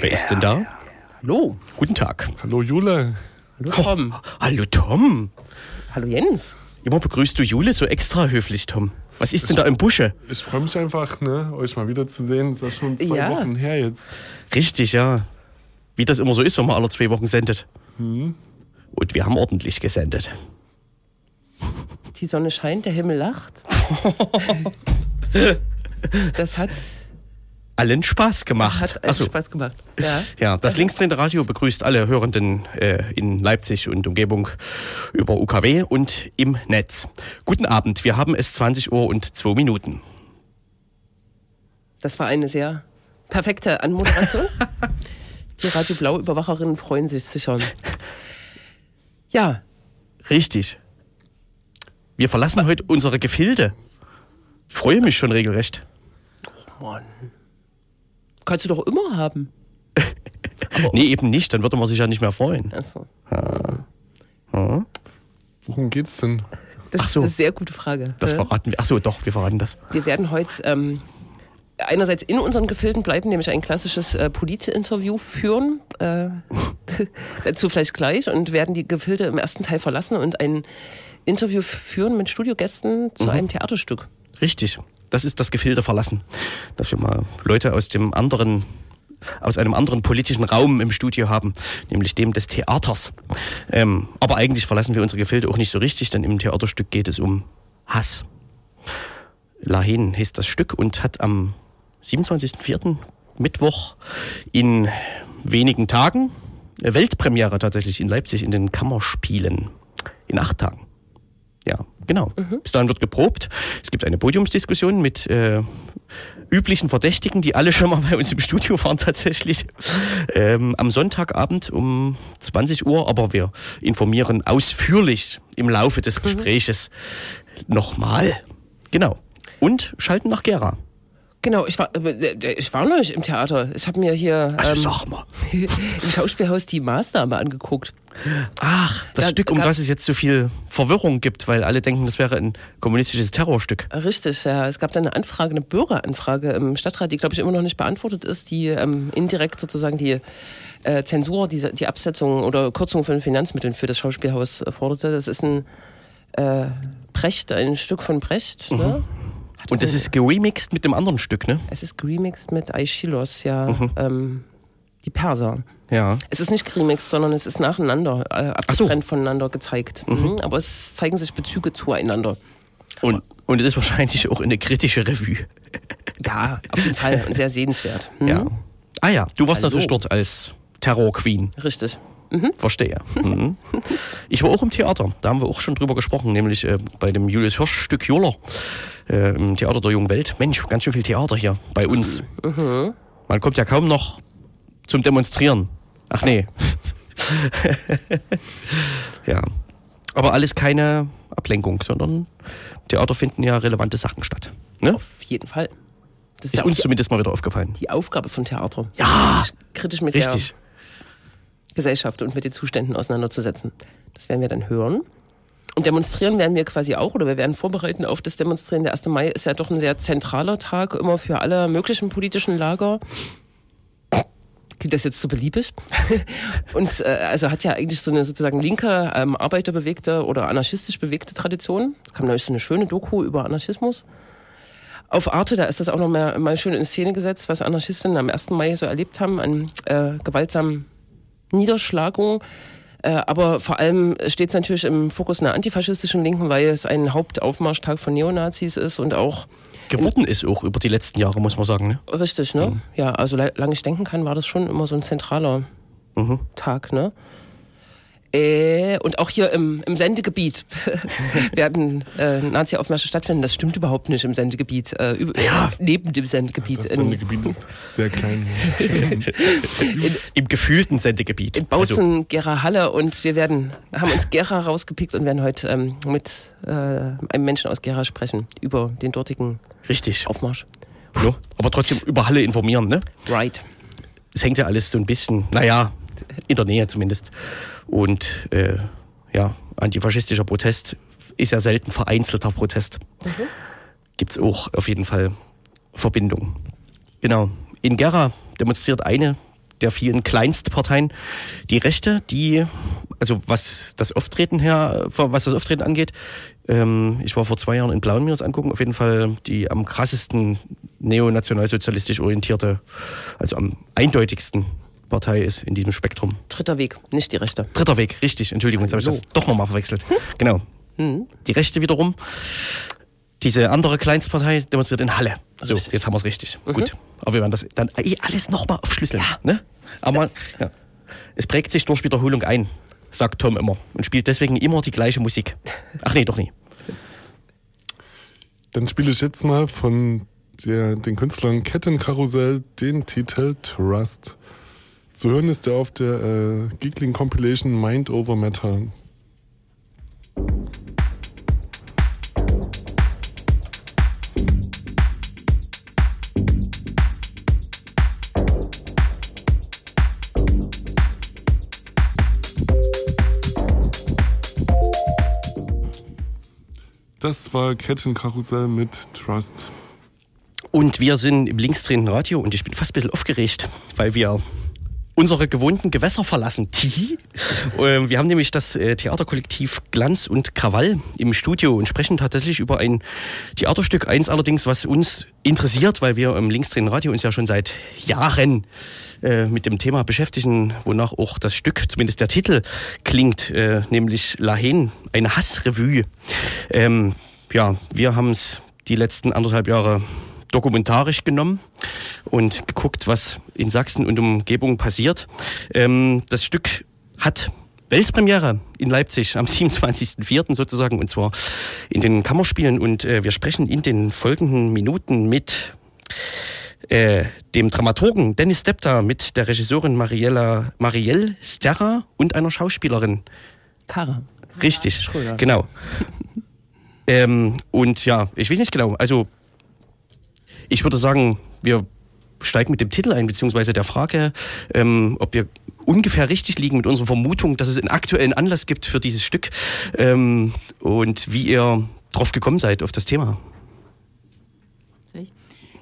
wer ist denn da? Hallo. Guten Tag. Hallo Jule. Hallo Tom. Oh, hallo Tom. Hallo Jens. Immer begrüßt du Jule so extra höflich, Tom. Was ist denn da im Busche? Ich freue mich einfach, ne, euch mal wiederzusehen. Ist ja schon zwei Ja. Wochen her jetzt. Richtig, ja. Wie das immer so ist, wenn man alle zwei Wochen sendet. Hm. Und wir haben ordentlich gesendet. Die Sonne scheint, der Himmel lacht. Das hat, Allen Spaß gemacht. hat so. Spaß gemacht. Ja. Ja, das linksdrehende Radio begrüßt alle Hörenden äh, in Leipzig und Umgebung über UKW und im Netz. Guten Abend, wir haben es 20 Uhr und 2 Minuten. Das war eine sehr perfekte Anmoderation. Die Radio Blau Überwacherinnen freuen sich sicher. Ja, Richtig. Wir verlassen heute unsere Gefilde. Ich freue mich schon regelrecht. Mann. Kannst du doch immer haben. Nee, eben nicht, dann würde man sich ja nicht mehr freuen. Achso. Ja, Worum geht's denn? Das Ach so. ist eine sehr gute Frage. das Äh, verraten wir. Ach so, doch, wir verraten das. Wir werden heute ähm, einerseits in unseren Gefilden bleiben, nämlich ein klassisches äh, Polit-Interview führen. Äh, dazu vielleicht gleich und werden die Gefilde im ersten Teil verlassen und ein Interview führen mit Studiogästen zu einem Theaterstück. Richtig. Das ist das Gefilde verlassen. Dass wir mal Leute aus dem anderen, aus einem anderen politischen Raum im Studio haben, nämlich dem des Theaters. Ähm, aber eigentlich verlassen wir unsere Gefilde auch nicht so richtig, denn im Theaterstück geht es um Hass. Lahen heißt das Stück und hat am 27.04. Mittwoch in wenigen Tagen äh, Weltpremiere tatsächlich in Leipzig in den Kammerspielen. In acht Tagen. Ja, genau. Bis dahin wird geprobt. Es gibt eine Podiumsdiskussion mit äh, üblichen Verdächtigen, die alle schon mal bei uns im Studio waren tatsächlich. Ähm, am Sonntagabend um 20 Uhr, aber wir informieren ausführlich im Laufe des Gespräches nochmal. Genau. Und schalten nach Gera. Genau, ich war, äh, ich war nicht im Theater. Ich habe mir hier Also ähm, sag mal. im Schauspielhaus die Maßnahme angeguckt. Ach, das Ja, Stück, um das es jetzt so viel Verwirrung gibt, weil alle denken, das wäre ein kommunistisches Terrorstück. Richtig, ja. Es gab da eine Anfrage, eine Bürgeranfrage im Stadtrat, die, glaube ich, immer noch nicht beantwortet ist, die ähm, indirekt sozusagen die äh, Zensur, die, die Absetzung oder Kürzung von Finanzmitteln für das Schauspielhaus äh, forderte. Das ist ein äh, Brecht, ein Stück von Brecht. Ne? Hat Und das ist geremixed mit dem anderen Stück, ne? Es ist remixed mit Aeschylus, ja. Ähm, die Perser. Ja. Es ist nicht geremixed, sondern es ist nacheinander, äh, so. abgetrennt voneinander gezeigt. Mhm. Aber es zeigen sich Bezüge zueinander. Und, und es ist wahrscheinlich auch eine kritische Revue. Ja, auf jeden Fall und sehr sehenswert. Mhm. Ja. Ah ja, du warst Hallo. natürlich dort als Terror-Queen. Richtig. Verstehe. Mhm. Ich war auch im Theater. Da haben wir auch schon drüber gesprochen, nämlich äh, bei dem Julius Hirsch-Stück Joller äh, im Theater der Jungen Welt. Mensch, ganz schön viel Theater hier bei uns. Man kommt ja kaum noch zum Demonstrieren. Ach nee. ja. Aber alles keine Ablenkung, sondern im Theater finden ja relevante Sachen statt. Ne? Auf jeden Fall. Das ist, Ist ja uns die, zumindest mal wieder aufgefallen. die Aufgabe von Theater. Ja, kritisch mit richtig. Gesellschaft und mit den Zuständen auseinanderzusetzen. Das werden wir dann hören. Und demonstrieren werden wir quasi auch, oder wir werden vorbereiten auf das Demonstrieren. Der 1. Mai ist ja doch ein sehr zentraler Tag, immer für alle möglichen politischen Lager. Klingt das jetzt so beliebig? Und äh, also hat ja eigentlich so eine sozusagen linke, ähm, arbeiterbewegte oder anarchistisch bewegte Tradition. Es kam neulich so eine schöne Doku über Anarchismus. Auf Arte, da ist das auch noch mal, mal schön in Szene gesetzt, was Anarchistinnen am 1. Mai so erlebt haben an äh, gewaltsamen Niederschlagung. Äh, aber vor allem steht es natürlich im Fokus einer antifaschistischen Linken, weil es ein Hauptaufmarschtag von Neonazis ist und auch Geworden ist auch über die letzten Jahre, muss man sagen. Ne? richtig, ne? Ja, also lange ich denken kann, war das schon immer so ein zentraler Mhm. Tag, ne? Äh, und auch hier im, im Sendegebiet werden äh, Nazi-Aufmärsche stattfinden. Das stimmt überhaupt nicht im Sendegebiet. Äh, über, Ja. Neben dem Sendegebiet. Das in, Sendegebiet ist sehr klein. in, Im gefühlten Sendegebiet. in Bautzen, Gera Halle und wir werden, haben uns Gera rausgepickt und werden heute ähm, mit äh, einem Menschen aus Gera sprechen über den dortigen Also, richtig. Aufmarsch. Ja, aber trotzdem über Halle informieren, ne? Right. Es hängt ja alles so ein bisschen, naja, in der Nähe zumindest. Und äh, ja, antifaschistischer Protest ist ja selten vereinzelter Protest. Gibt es auch auf jeden Fall Verbindungen. Genau. In Gera demonstriert eine der vielen Kleinstparteien. Die Rechte, die, also was das Auftreten her, was das Auftreten angeht, ähm, ich war vor zwei Jahren in Blauen mir das angucken, auf jeden Fall die am krassesten neonationalsozialistisch orientierte, also am eindeutigsten Partei ist in diesem Spektrum. Dritter Weg, nicht die Rechte. Dritter Weg, richtig. Entschuldigung, jetzt habe ich das doch nochmal verwechselt. Hm. Genau. Hm. Die Rechte wiederum. Diese andere Kleinstpartei demonstriert in Halle. So, richtig. jetzt haben wir es richtig. Mhm. Gut. Aber wir werden das dann eh alles nochmal aufschlüsseln. Ja. Ne? Aber ja. ja. es prägt sich durch Wiederholung ein, sagt Tom immer. Und spielt deswegen immer die gleiche Musik. Ach nee, doch nie. Dann spiele ich jetzt mal von der, den Künstlern Kettenkarussell den Titel Trust. Zu hören ist er auf der äh, Geekling Compilation Mind Over Matter. Das war Kettenkarussell mit Trust. Und wir sind im linksdrehenden Radio und ich bin fast ein bisschen aufgeregt, weil wir unsere gewohnten Gewässer verlassen. Ähm, wir haben nämlich das äh, Theaterkollektiv Glanz und Krawall im Studio und sprechen tatsächlich über ein Theaterstück. Eins allerdings, was uns interessiert, weil wir im Linksdrehen Radio uns ja schon seit Jahren äh, mit dem Thema beschäftigen, wonach auch das Stück, zumindest der Titel, klingt, äh, nämlich Lahen, eine Hassrevue. Ähm, ja, wir haben es die letzten anderthalb Jahre dokumentarisch genommen und geguckt, was in Sachsen und Umgebung passiert. Ähm, das Stück hat Weltpremiere in Leipzig am 27.04. sozusagen und zwar in den Kammerspielen und äh, wir sprechen in den folgenden Minuten mit äh, dem Dramaturgen Dennis Depta, mit der Regisseurin Mariella, Marielle Sterra und einer Schauspielerin. Kara. Richtig, Schröder. genau. ähm, und ja, ich weiß nicht genau, also ich würde sagen, wir steigen mit dem Titel ein, beziehungsweise der Frage, ähm, ob wir ungefähr richtig liegen mit unserer Vermutung, dass es einen aktuellen Anlass gibt für dieses Stück ähm, und wie ihr drauf gekommen seid auf das Thema.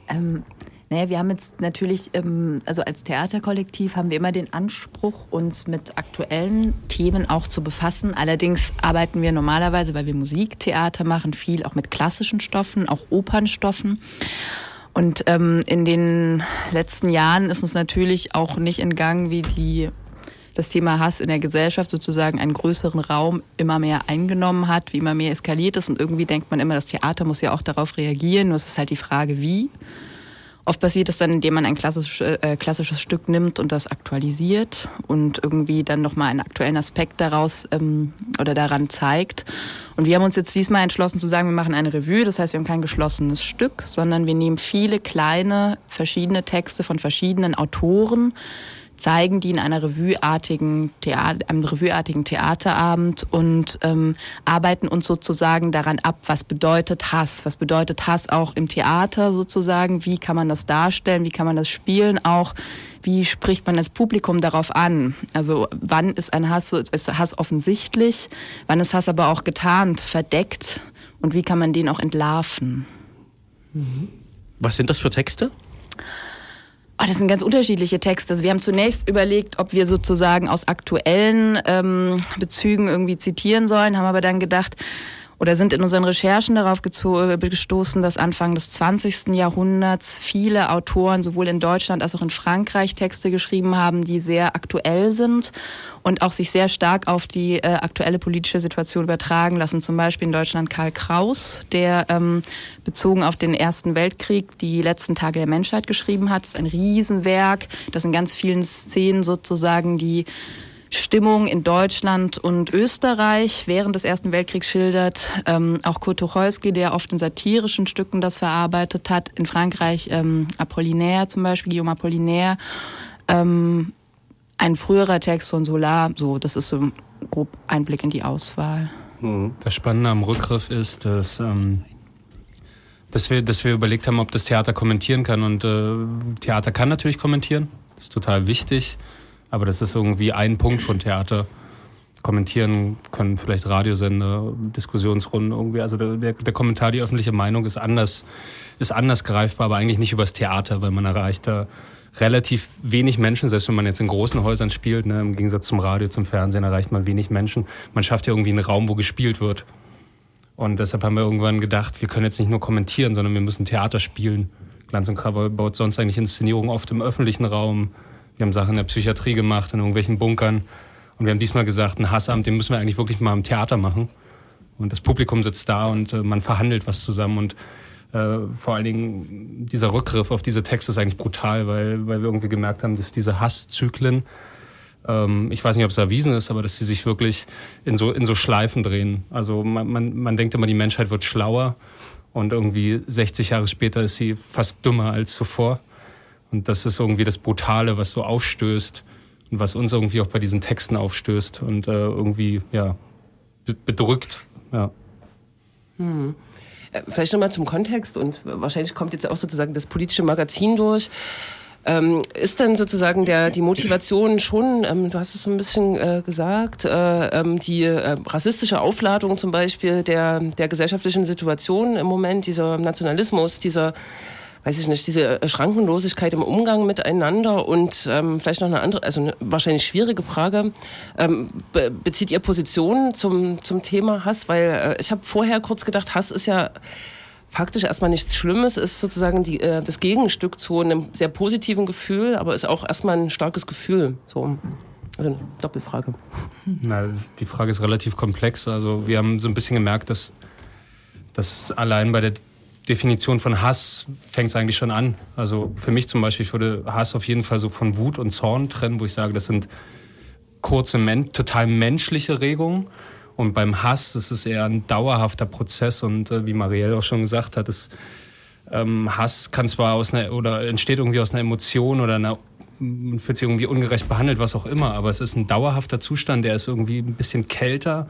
Ähm, naja, wir haben jetzt natürlich, ähm, also als Theaterkollektiv haben wir immer den Anspruch, uns mit aktuellen Themen auch zu befassen. Allerdings arbeiten wir normalerweise, weil wir Musiktheater machen, viel auch mit klassischen Stoffen, auch Opernstoffen. Und ähm, in den letzten Jahren ist uns natürlich auch nicht entgangen, wie die das Thema Hass in der Gesellschaft sozusagen einen größeren Raum immer mehr eingenommen hat, wie immer mehr eskaliert ist. Und irgendwie denkt man immer, das Theater muss ja auch darauf reagieren. Nur es ist halt die Frage, wie. Oft passiert es dann, indem man ein klassisch, äh, klassisches Stück nimmt und das aktualisiert und irgendwie dann nochmal einen aktuellen Aspekt daraus ähm, oder daran zeigt. Und wir haben uns jetzt diesmal entschlossen zu sagen, wir machen eine Revue. Das heißt, wir haben kein geschlossenes Stück, sondern wir nehmen viele kleine, verschiedene Texte von verschiedenen Autoren, zeigen die in einer revueartigen Theater, einem revueartigen Theaterabend und ähm, arbeiten uns sozusagen daran ab, was bedeutet Hass, was bedeutet Hass auch im Theater sozusagen, wie kann man das darstellen, wie kann man das spielen auch, wie spricht man das Publikum darauf an? Also wann ist ein Hass, ist Hass offensichtlich, wann ist Hass aber auch getarnt, verdeckt? Und wie kann man den auch entlarven? Was sind das für Texte? Oh, das sind ganz unterschiedliche Texte. Also wir haben zunächst überlegt, ob wir sozusagen aus aktuellen ähm, Bezügen irgendwie zitieren sollen, haben aber dann gedacht, oder sind in unseren Recherchen darauf gestoßen, dass Anfang des 20. Jahrhunderts viele Autoren sowohl in Deutschland als auch in Frankreich Texte geschrieben haben, die sehr aktuell sind und auch sich sehr stark auf die äh, aktuelle politische Situation übertragen lassen. Zum Beispiel in Deutschland Karl Kraus, der ähm, bezogen auf den Ersten Weltkrieg die letzten Tage der Menschheit geschrieben hat. Das ist ein Riesenwerk, das in ganz vielen Szenen sozusagen die Stimmung in Deutschland und Österreich während des Ersten Weltkriegs schildert. Ähm, auch Kurt Tucholsky, der oft in satirischen Stücken das verarbeitet hat. In Frankreich ähm, Apollinaire zum Beispiel, Guillaume Apollinaire. Ähm, ein früherer Text von Solar, so, das ist so ein grob Einblick in die Auswahl. Mhm. Das Spannende am Rückgriff ist, dass, ähm, dass, wir, dass wir überlegt haben, ob das Theater kommentieren kann. Und äh, Theater kann natürlich kommentieren, das ist total wichtig. Aber das ist irgendwie ein Punkt von Theater. Kommentieren können vielleicht Radiosender, Diskussionsrunden irgendwie. Also der, der Kommentar, die öffentliche Meinung ist anders, ist anders greifbar, aber eigentlich nicht übers Theater, weil man erreicht da relativ wenig Menschen, selbst wenn man jetzt in großen Häusern spielt, ne, im Gegensatz zum Radio, zum Fernsehen erreicht man wenig Menschen. Man schafft ja irgendwie einen Raum, wo gespielt wird. Und deshalb haben wir irgendwann gedacht, wir können jetzt nicht nur kommentieren, sondern wir müssen Theater spielen. Glanz und Krabbel baut sonst eigentlich Inszenierungen oft im öffentlichen Raum. Wir haben Sachen in der Psychiatrie gemacht, in irgendwelchen Bunkern. Und wir haben diesmal gesagt, ein Hassamt, den müssen wir eigentlich wirklich mal im Theater machen. Und das Publikum sitzt da und äh, man verhandelt was zusammen. Und äh, vor allen Dingen dieser Rückgriff auf diese Texte ist eigentlich brutal, weil, weil wir irgendwie gemerkt haben, dass diese Hasszyklen, ähm, ich weiß nicht, ob es erwiesen ist, aber dass sie sich wirklich in so, in so Schleifen drehen. Also man, man, man denkt immer, die Menschheit wird schlauer und irgendwie 60 Jahre später ist sie fast dümmer als zuvor. Und das ist irgendwie das Brutale, was so aufstößt und was uns irgendwie auch bei diesen Texten aufstößt und äh, irgendwie ja bedrückt. Ja. Hm. Äh, vielleicht nochmal zum Kontext und wahrscheinlich kommt jetzt auch sozusagen das politische Magazin durch. Ähm, ist denn sozusagen der, die Motivation schon, ähm, du hast es so ein bisschen äh, gesagt, äh, ähm, die äh, rassistische Aufladung zum Beispiel der, der gesellschaftlichen Situation im Moment, dieser Nationalismus, dieser weiß ich nicht, diese Schrankenlosigkeit im Umgang miteinander und ähm, vielleicht noch eine andere, also eine wahrscheinlich schwierige Frage. Ähm, be bezieht ihr Position zum, zum Thema Hass? Weil äh, ich habe vorher kurz gedacht, Hass ist ja faktisch erstmal nichts Schlimmes, ist sozusagen die, äh, das Gegenstück zu einem sehr positiven Gefühl, aber ist auch erstmal ein starkes Gefühl. So. Also eine Doppelfrage. Na, die Frage ist relativ komplex. Also wir haben so ein bisschen gemerkt, dass, dass allein bei der Definition von Hass fängt es eigentlich schon an. Also für mich zum Beispiel, ich würde Hass auf jeden Fall so von Wut und Zorn trennen, wo ich sage, das sind kurze, total menschliche Regungen. Und beim Hass, das ist eher ein dauerhafter Prozess und äh, wie Marielle auch schon gesagt hat, ist, ähm, Hass kann zwar aus einer oder entsteht irgendwie aus einer Emotion oder einer man fühlt sich irgendwie ungerecht behandelt, was auch immer, aber es ist ein dauerhafter Zustand, der ist irgendwie ein bisschen kälter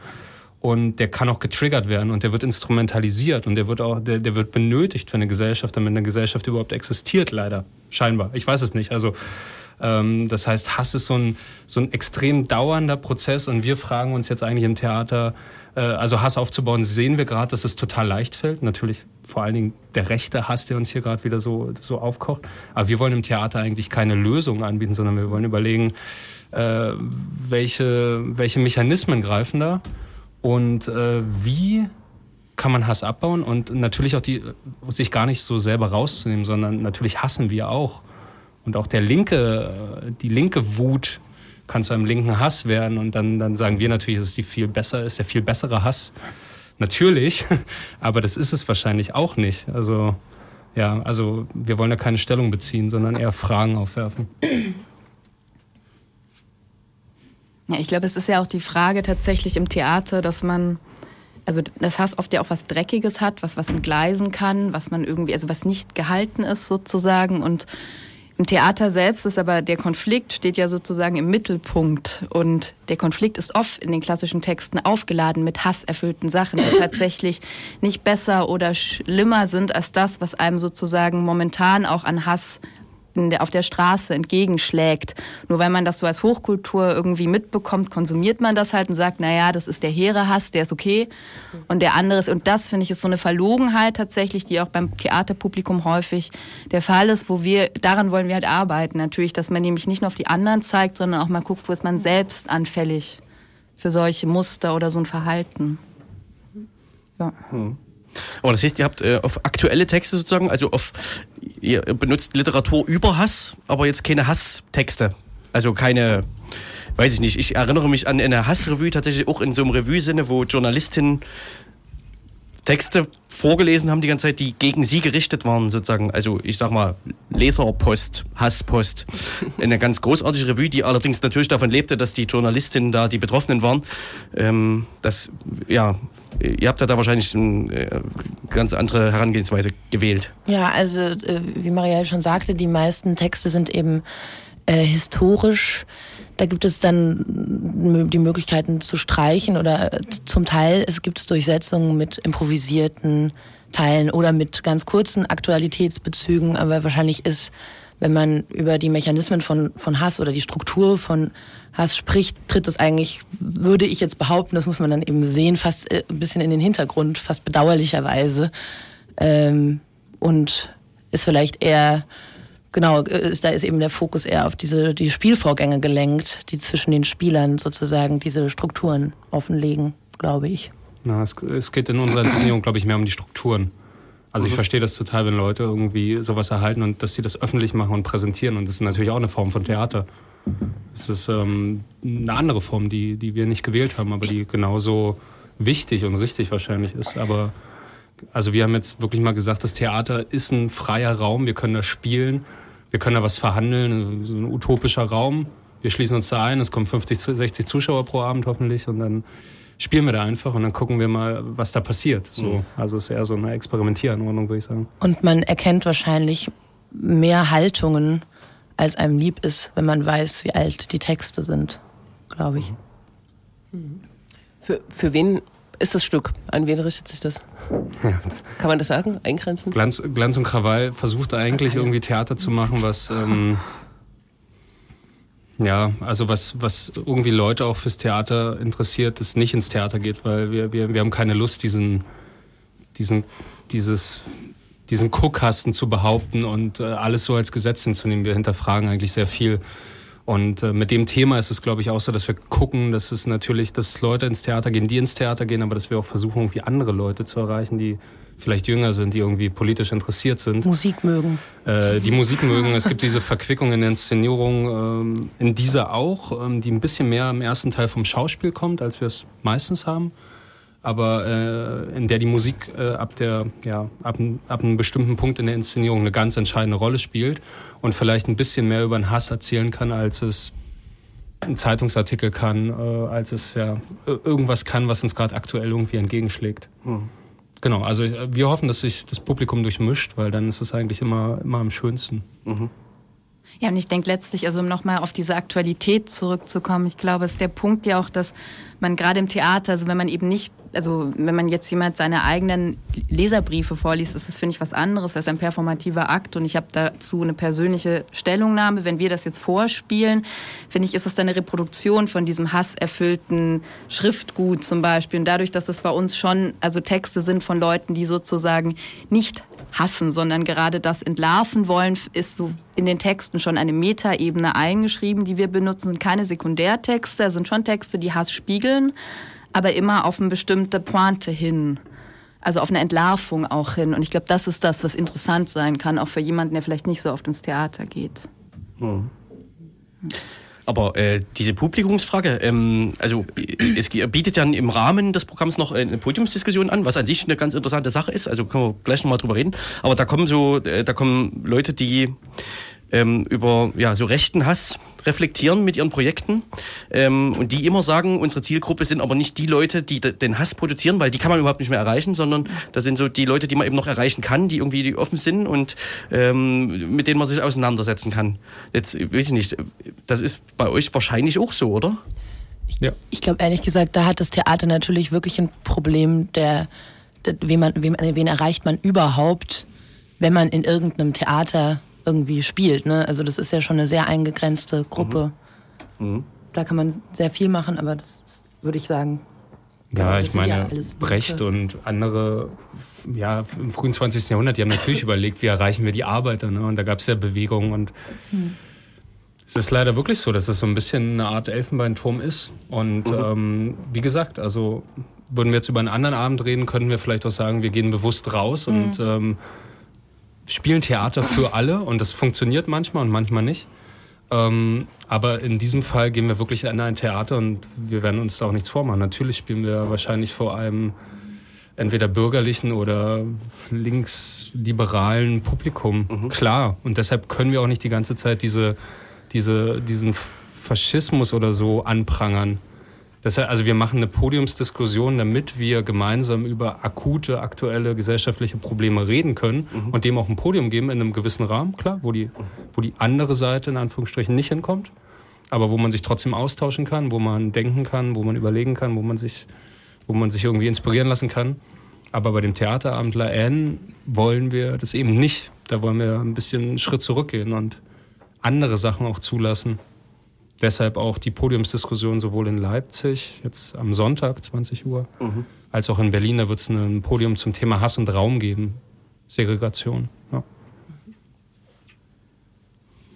und der kann auch getriggert werden und der wird instrumentalisiert und der wird auch, der, der wird benötigt für eine Gesellschaft, damit eine Gesellschaft überhaupt existiert, leider. Scheinbar. Ich weiß es nicht. Also ähm, das heißt, Hass ist so ein, so ein extrem dauernder Prozess und wir fragen uns jetzt eigentlich im Theater, äh, also Hass aufzubauen, sehen wir gerade, dass es total leicht fällt. Natürlich vor allen Dingen der rechte Hass, der uns hier gerade wieder so, so aufkocht. Aber wir wollen im Theater eigentlich keine Lösung anbieten, sondern wir wollen überlegen, äh, welche, welche Mechanismen greifen da und äh, wie kann man Hass abbauen und natürlich auch die, sich gar nicht so selber rauszunehmen, sondern natürlich hassen wir auch. Und auch der linke, die linke Wut kann zu einem linken Hass werden und dann, dann sagen wir natürlich, dass die viel besser ist, der viel bessere Hass. Natürlich, aber das ist es wahrscheinlich auch nicht. Also, ja, also wir wollen da keine Stellung beziehen, sondern eher Fragen aufwerfen. Ja, ich glaube, es ist ja auch die Frage tatsächlich im Theater, dass man, also das Hass oft ja auch was Dreckiges hat, was was entgleisen kann, was man irgendwie, also was nicht gehalten ist sozusagen. Und im Theater selbst ist aber der Konflikt steht ja sozusagen im Mittelpunkt. Und der Konflikt ist oft in den klassischen Texten aufgeladen mit hasserfüllten Sachen, die tatsächlich nicht besser oder schlimmer sind als das, was einem sozusagen momentan auch an Hass der, auf der Straße entgegenschlägt. Nur weil man das so als Hochkultur irgendwie mitbekommt, konsumiert man das halt und sagt, naja, das ist der hehre Hass, der ist okay. Und der andere ist, und das finde ich ist so eine Verlogenheit tatsächlich, die auch beim Theaterpublikum häufig der Fall ist, wo wir, daran wollen wir halt arbeiten. Natürlich, dass man nämlich nicht nur auf die anderen zeigt, sondern auch mal guckt, wo ist man selbst anfällig für solche Muster oder so ein Verhalten. Ja. Hm. Aber das heißt, ihr habt äh, auf aktuelle Texte sozusagen, also auf, ihr benutzt Literatur über Hass, aber jetzt keine Hasstexte. Also keine, weiß ich nicht, ich erinnere mich an eine Hassrevue, tatsächlich auch in so einem Revue-Sinne, wo Journalistinnen Texte vorgelesen haben die ganze Zeit, die gegen sie gerichtet waren, sozusagen. Also ich sag mal, Leserpost, Hasspost. Eine ganz großartige Revue, die allerdings natürlich davon lebte, dass die Journalistinnen da die Betroffenen waren. Ähm, das, ja, ihr habt da wahrscheinlich eine äh, ganz andere Herangehensweise gewählt. Ja, also äh, wie Marielle schon sagte, die meisten Texte sind eben äh, historisch. Da gibt es dann die Möglichkeiten zu streichen oder zum Teil es gibt es Durchsetzungen mit improvisierten Teilen oder mit ganz kurzen Aktualitätsbezügen, aber wahrscheinlich ist wenn man über die Mechanismen von, von Hass oder die Struktur von Hass spricht, tritt das eigentlich, würde ich jetzt behaupten, das muss man dann eben sehen, fast äh, ein bisschen in den Hintergrund, fast bedauerlicherweise. Ähm, und ist vielleicht eher genau, äh, ist, da ist eben der Fokus eher auf diese die Spielvorgänge gelenkt, die zwischen den Spielern sozusagen diese Strukturen offenlegen, glaube ich. Na, es, es geht in unserer Inszenierung, glaube ich, mehr um die Strukturen. Also ich Mhm. verstehe das total, wenn Leute irgendwie sowas erhalten und dass sie das öffentlich machen und präsentieren. Und das ist natürlich auch eine Form von Theater. Es ist ähm, eine andere Form, die, die wir nicht gewählt haben, aber die genauso wichtig und richtig wahrscheinlich ist. Aber also wir haben jetzt wirklich mal gesagt, das Theater ist ein freier Raum, wir können da spielen, wir können da was verhandeln, so ein utopischer Raum. Wir schließen uns da ein, es kommen 50, 60 Zuschauer pro Abend hoffentlich und dann spielen wir da einfach und dann gucken wir mal, was da passiert. So, also es ist eher so eine Experimentieranordnung, würde ich sagen. Und man erkennt wahrscheinlich mehr Haltungen, als einem lieb ist, wenn man weiß, wie alt die Texte sind, glaube ich. Für, für wen ist das Stück? An wen richtet sich das? Ja. Kann man das sagen? Eingrenzen? Glanz, Glanz und Krawall versucht eigentlich irgendwie Theater zu machen, was ähm, ja, also was, was irgendwie Leute auch fürs Theater interessiert, das nicht ins Theater geht, weil wir, wir, wir haben keine Lust, diesen, diesen, dieses, diesen Guckkasten zu behaupten und äh, alles so als Gesetz hinzunehmen. Wir hinterfragen eigentlich sehr viel. Und äh, mit dem Thema ist es, glaube ich, auch so, dass wir gucken, dass es natürlich, dass Leute ins Theater gehen, die ins Theater gehen, aber dass wir auch versuchen, irgendwie andere Leute zu erreichen, die vielleicht jünger sind, die irgendwie politisch interessiert sind, Musik mögen. äh, die Musik mögen. Es gibt diese Verquickung in der Inszenierung, ähm, in dieser auch, ähm, die ein bisschen mehr im ersten Teil vom Schauspiel kommt, als wir es meistens haben. Aber äh, in der die Musik äh, ab, der, ja, ab, ab einem bestimmten Punkt in der Inszenierung eine ganz entscheidende Rolle spielt und vielleicht ein bisschen mehr über den Hass erzählen kann, als es ein Zeitungsartikel kann, äh, als es ja ir- irgendwas kann, was uns gerade aktuell irgendwie entgegenschlägt. Genau, also äh, wir hoffen, dass sich das Publikum durchmischt, weil dann ist es eigentlich immer, immer am schönsten. Ja, und ich denke letztlich, also um nochmal auf diese Aktualität zurückzukommen, ich glaube, es ist der Punkt ja auch, dass man gerade im Theater, also wenn man eben nicht, also wenn man jetzt jemand seine eigenen Leserbriefe vorliest, ist das, finde ich, was anderes, weil es ein performativer Akt und ich habe dazu eine persönliche Stellungnahme. Wenn wir das jetzt vorspielen, finde ich, ist es dann eine Reproduktion von diesem hasserfüllten Schriftgut zum Beispiel. Und dadurch, dass es bei uns schon, also Texte sind von Leuten, die sozusagen nicht hassen, sondern gerade das entlarven wollen, ist so in den Texten schon eine Metaebene eingeschrieben, die wir benutzen, sind keine Sekundärtexte, das sind schon Texte, die Hass spiegeln, aber immer auf eine bestimmte Pointe hin. Also auf eine Entlarvung auch hin. Und ich glaube, das ist das, was interessant sein kann, auch für jemanden, der vielleicht nicht so oft ins Theater geht. Aber äh, diese Publikumsfrage, ähm, also es bietet ja im Rahmen des Programms noch äh, eine Podiumsdiskussion an, was an sich eine ganz interessante Sache ist. Also können wir gleich nochmal drüber reden. Aber da kommen so, äh, da kommen Leute, die ähm, über ja, so rechten Hass reflektieren mit ihren Projekten ähm, und die immer sagen, unsere Zielgruppe sind aber nicht die Leute, die de- den Hass produzieren, weil die kann man überhaupt nicht mehr erreichen, sondern das sind so die Leute, die man eben noch erreichen kann, die irgendwie die offen sind und ähm, mit denen man sich auseinandersetzen kann. Jetzt äh, weiß ich nicht, das ist bei euch wahrscheinlich auch so, oder? Ja. Ich glaube ehrlich gesagt, da hat das Theater natürlich wirklich ein Problem, der, der wen, man, wen, wen erreicht man überhaupt, wenn man in irgendeinem Theater irgendwie spielt. Ne? Also das ist ja schon eine sehr eingegrenzte Gruppe. Da kann man sehr viel machen, aber das würde ich sagen. Ja, das ich ja meine, alles Brecht und andere, ja, im frühen 20. Jahrhundert, die haben natürlich überlegt, wie erreichen wir die Arbeiter, ne? Und da gab es ja Bewegungen und es ist leider wirklich so, dass es so ein bisschen eine Art Elfenbeinturm ist. Und ähm, wie gesagt, also würden wir jetzt über einen anderen Abend reden, könnten wir vielleicht auch sagen, wir gehen bewusst raus und ähm, spielen Theater für alle und das funktioniert manchmal und manchmal nicht. Ähm, aber in diesem Fall gehen wir wirklich in ein Theater und wir werden uns da auch nichts vormachen. Natürlich spielen wir wahrscheinlich vor einem entweder bürgerlichen oder linksliberalen Publikum. Klar. Und deshalb können wir auch nicht die ganze Zeit diese, diese, diesen Faschismus oder so anprangern. Deshalb, also wir machen eine Podiumsdiskussion, damit wir gemeinsam über akute, aktuelle gesellschaftliche Probleme reden können und dem auch ein Podium geben in einem gewissen Rahmen, klar, wo die, wo die andere Seite in Anführungsstrichen nicht hinkommt, aber wo man sich trotzdem austauschen kann, wo man denken kann, wo man überlegen kann, wo man sich, wo man sich irgendwie inspirieren lassen kann. Aber bei dem Theaterabend La N wollen wir das eben nicht. Da wollen wir ein bisschen einen Schritt zurückgehen und andere Sachen auch zulassen. Deshalb auch die Podiumsdiskussion sowohl in Leipzig, jetzt am Sonntag, 20 Uhr, als auch in Berlin. Da wird es ein Podium zum Thema Hass und Raum geben. Segregation. Ja.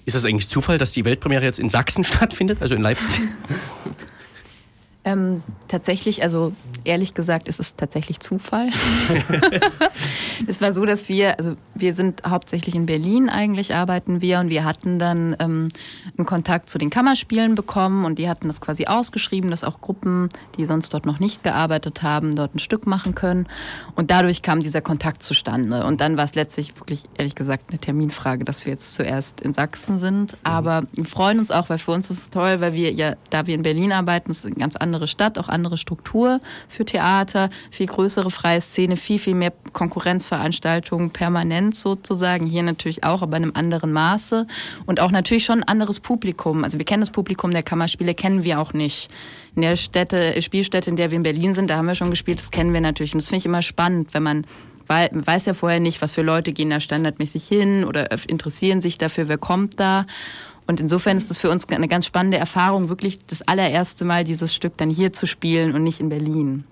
Ist das eigentlich Zufall, dass die Weltpremiere jetzt in Sachsen stattfindet, also in Leipzig? Ähm, tatsächlich, also ehrlich gesagt, ist es tatsächlich Zufall. es war so, dass wir, also wir sind hauptsächlich in Berlin eigentlich arbeiten wir und wir hatten dann ähm, einen Kontakt zu den Kammerspielen bekommen und die hatten das quasi ausgeschrieben, dass auch Gruppen, die sonst dort noch nicht gearbeitet haben, dort ein Stück machen können. Und dadurch kam dieser Kontakt zustande. Und dann war es letztlich wirklich, ehrlich gesagt, eine Terminfrage, dass wir jetzt zuerst in Sachsen sind. Aber wir freuen uns auch, weil für uns ist es toll, weil wir ja, da wir in Berlin arbeiten, ist ein ganz andere Stadt, auch andere Struktur für Theater, viel größere freie Szene, viel, viel mehr Konkurrenzveranstaltungen permanent sozusagen. Hier natürlich auch, aber in einem anderen Maße. Und auch natürlich schon ein anderes Publikum. Also wir kennen das Publikum der Kammerspiele, kennen wir auch nicht. In der Städte, Spielstätte, in der wir in Berlin sind, da haben wir schon gespielt, das kennen wir natürlich. Und das finde ich immer spannend, wenn man weil weiß ja vorher nicht, was für Leute gehen da standardmäßig hin oder interessieren sich dafür, wer kommt da. Und insofern ist das für uns eine ganz spannende Erfahrung, wirklich das allererste Mal dieses Stück dann hier zu spielen und nicht in Berlin.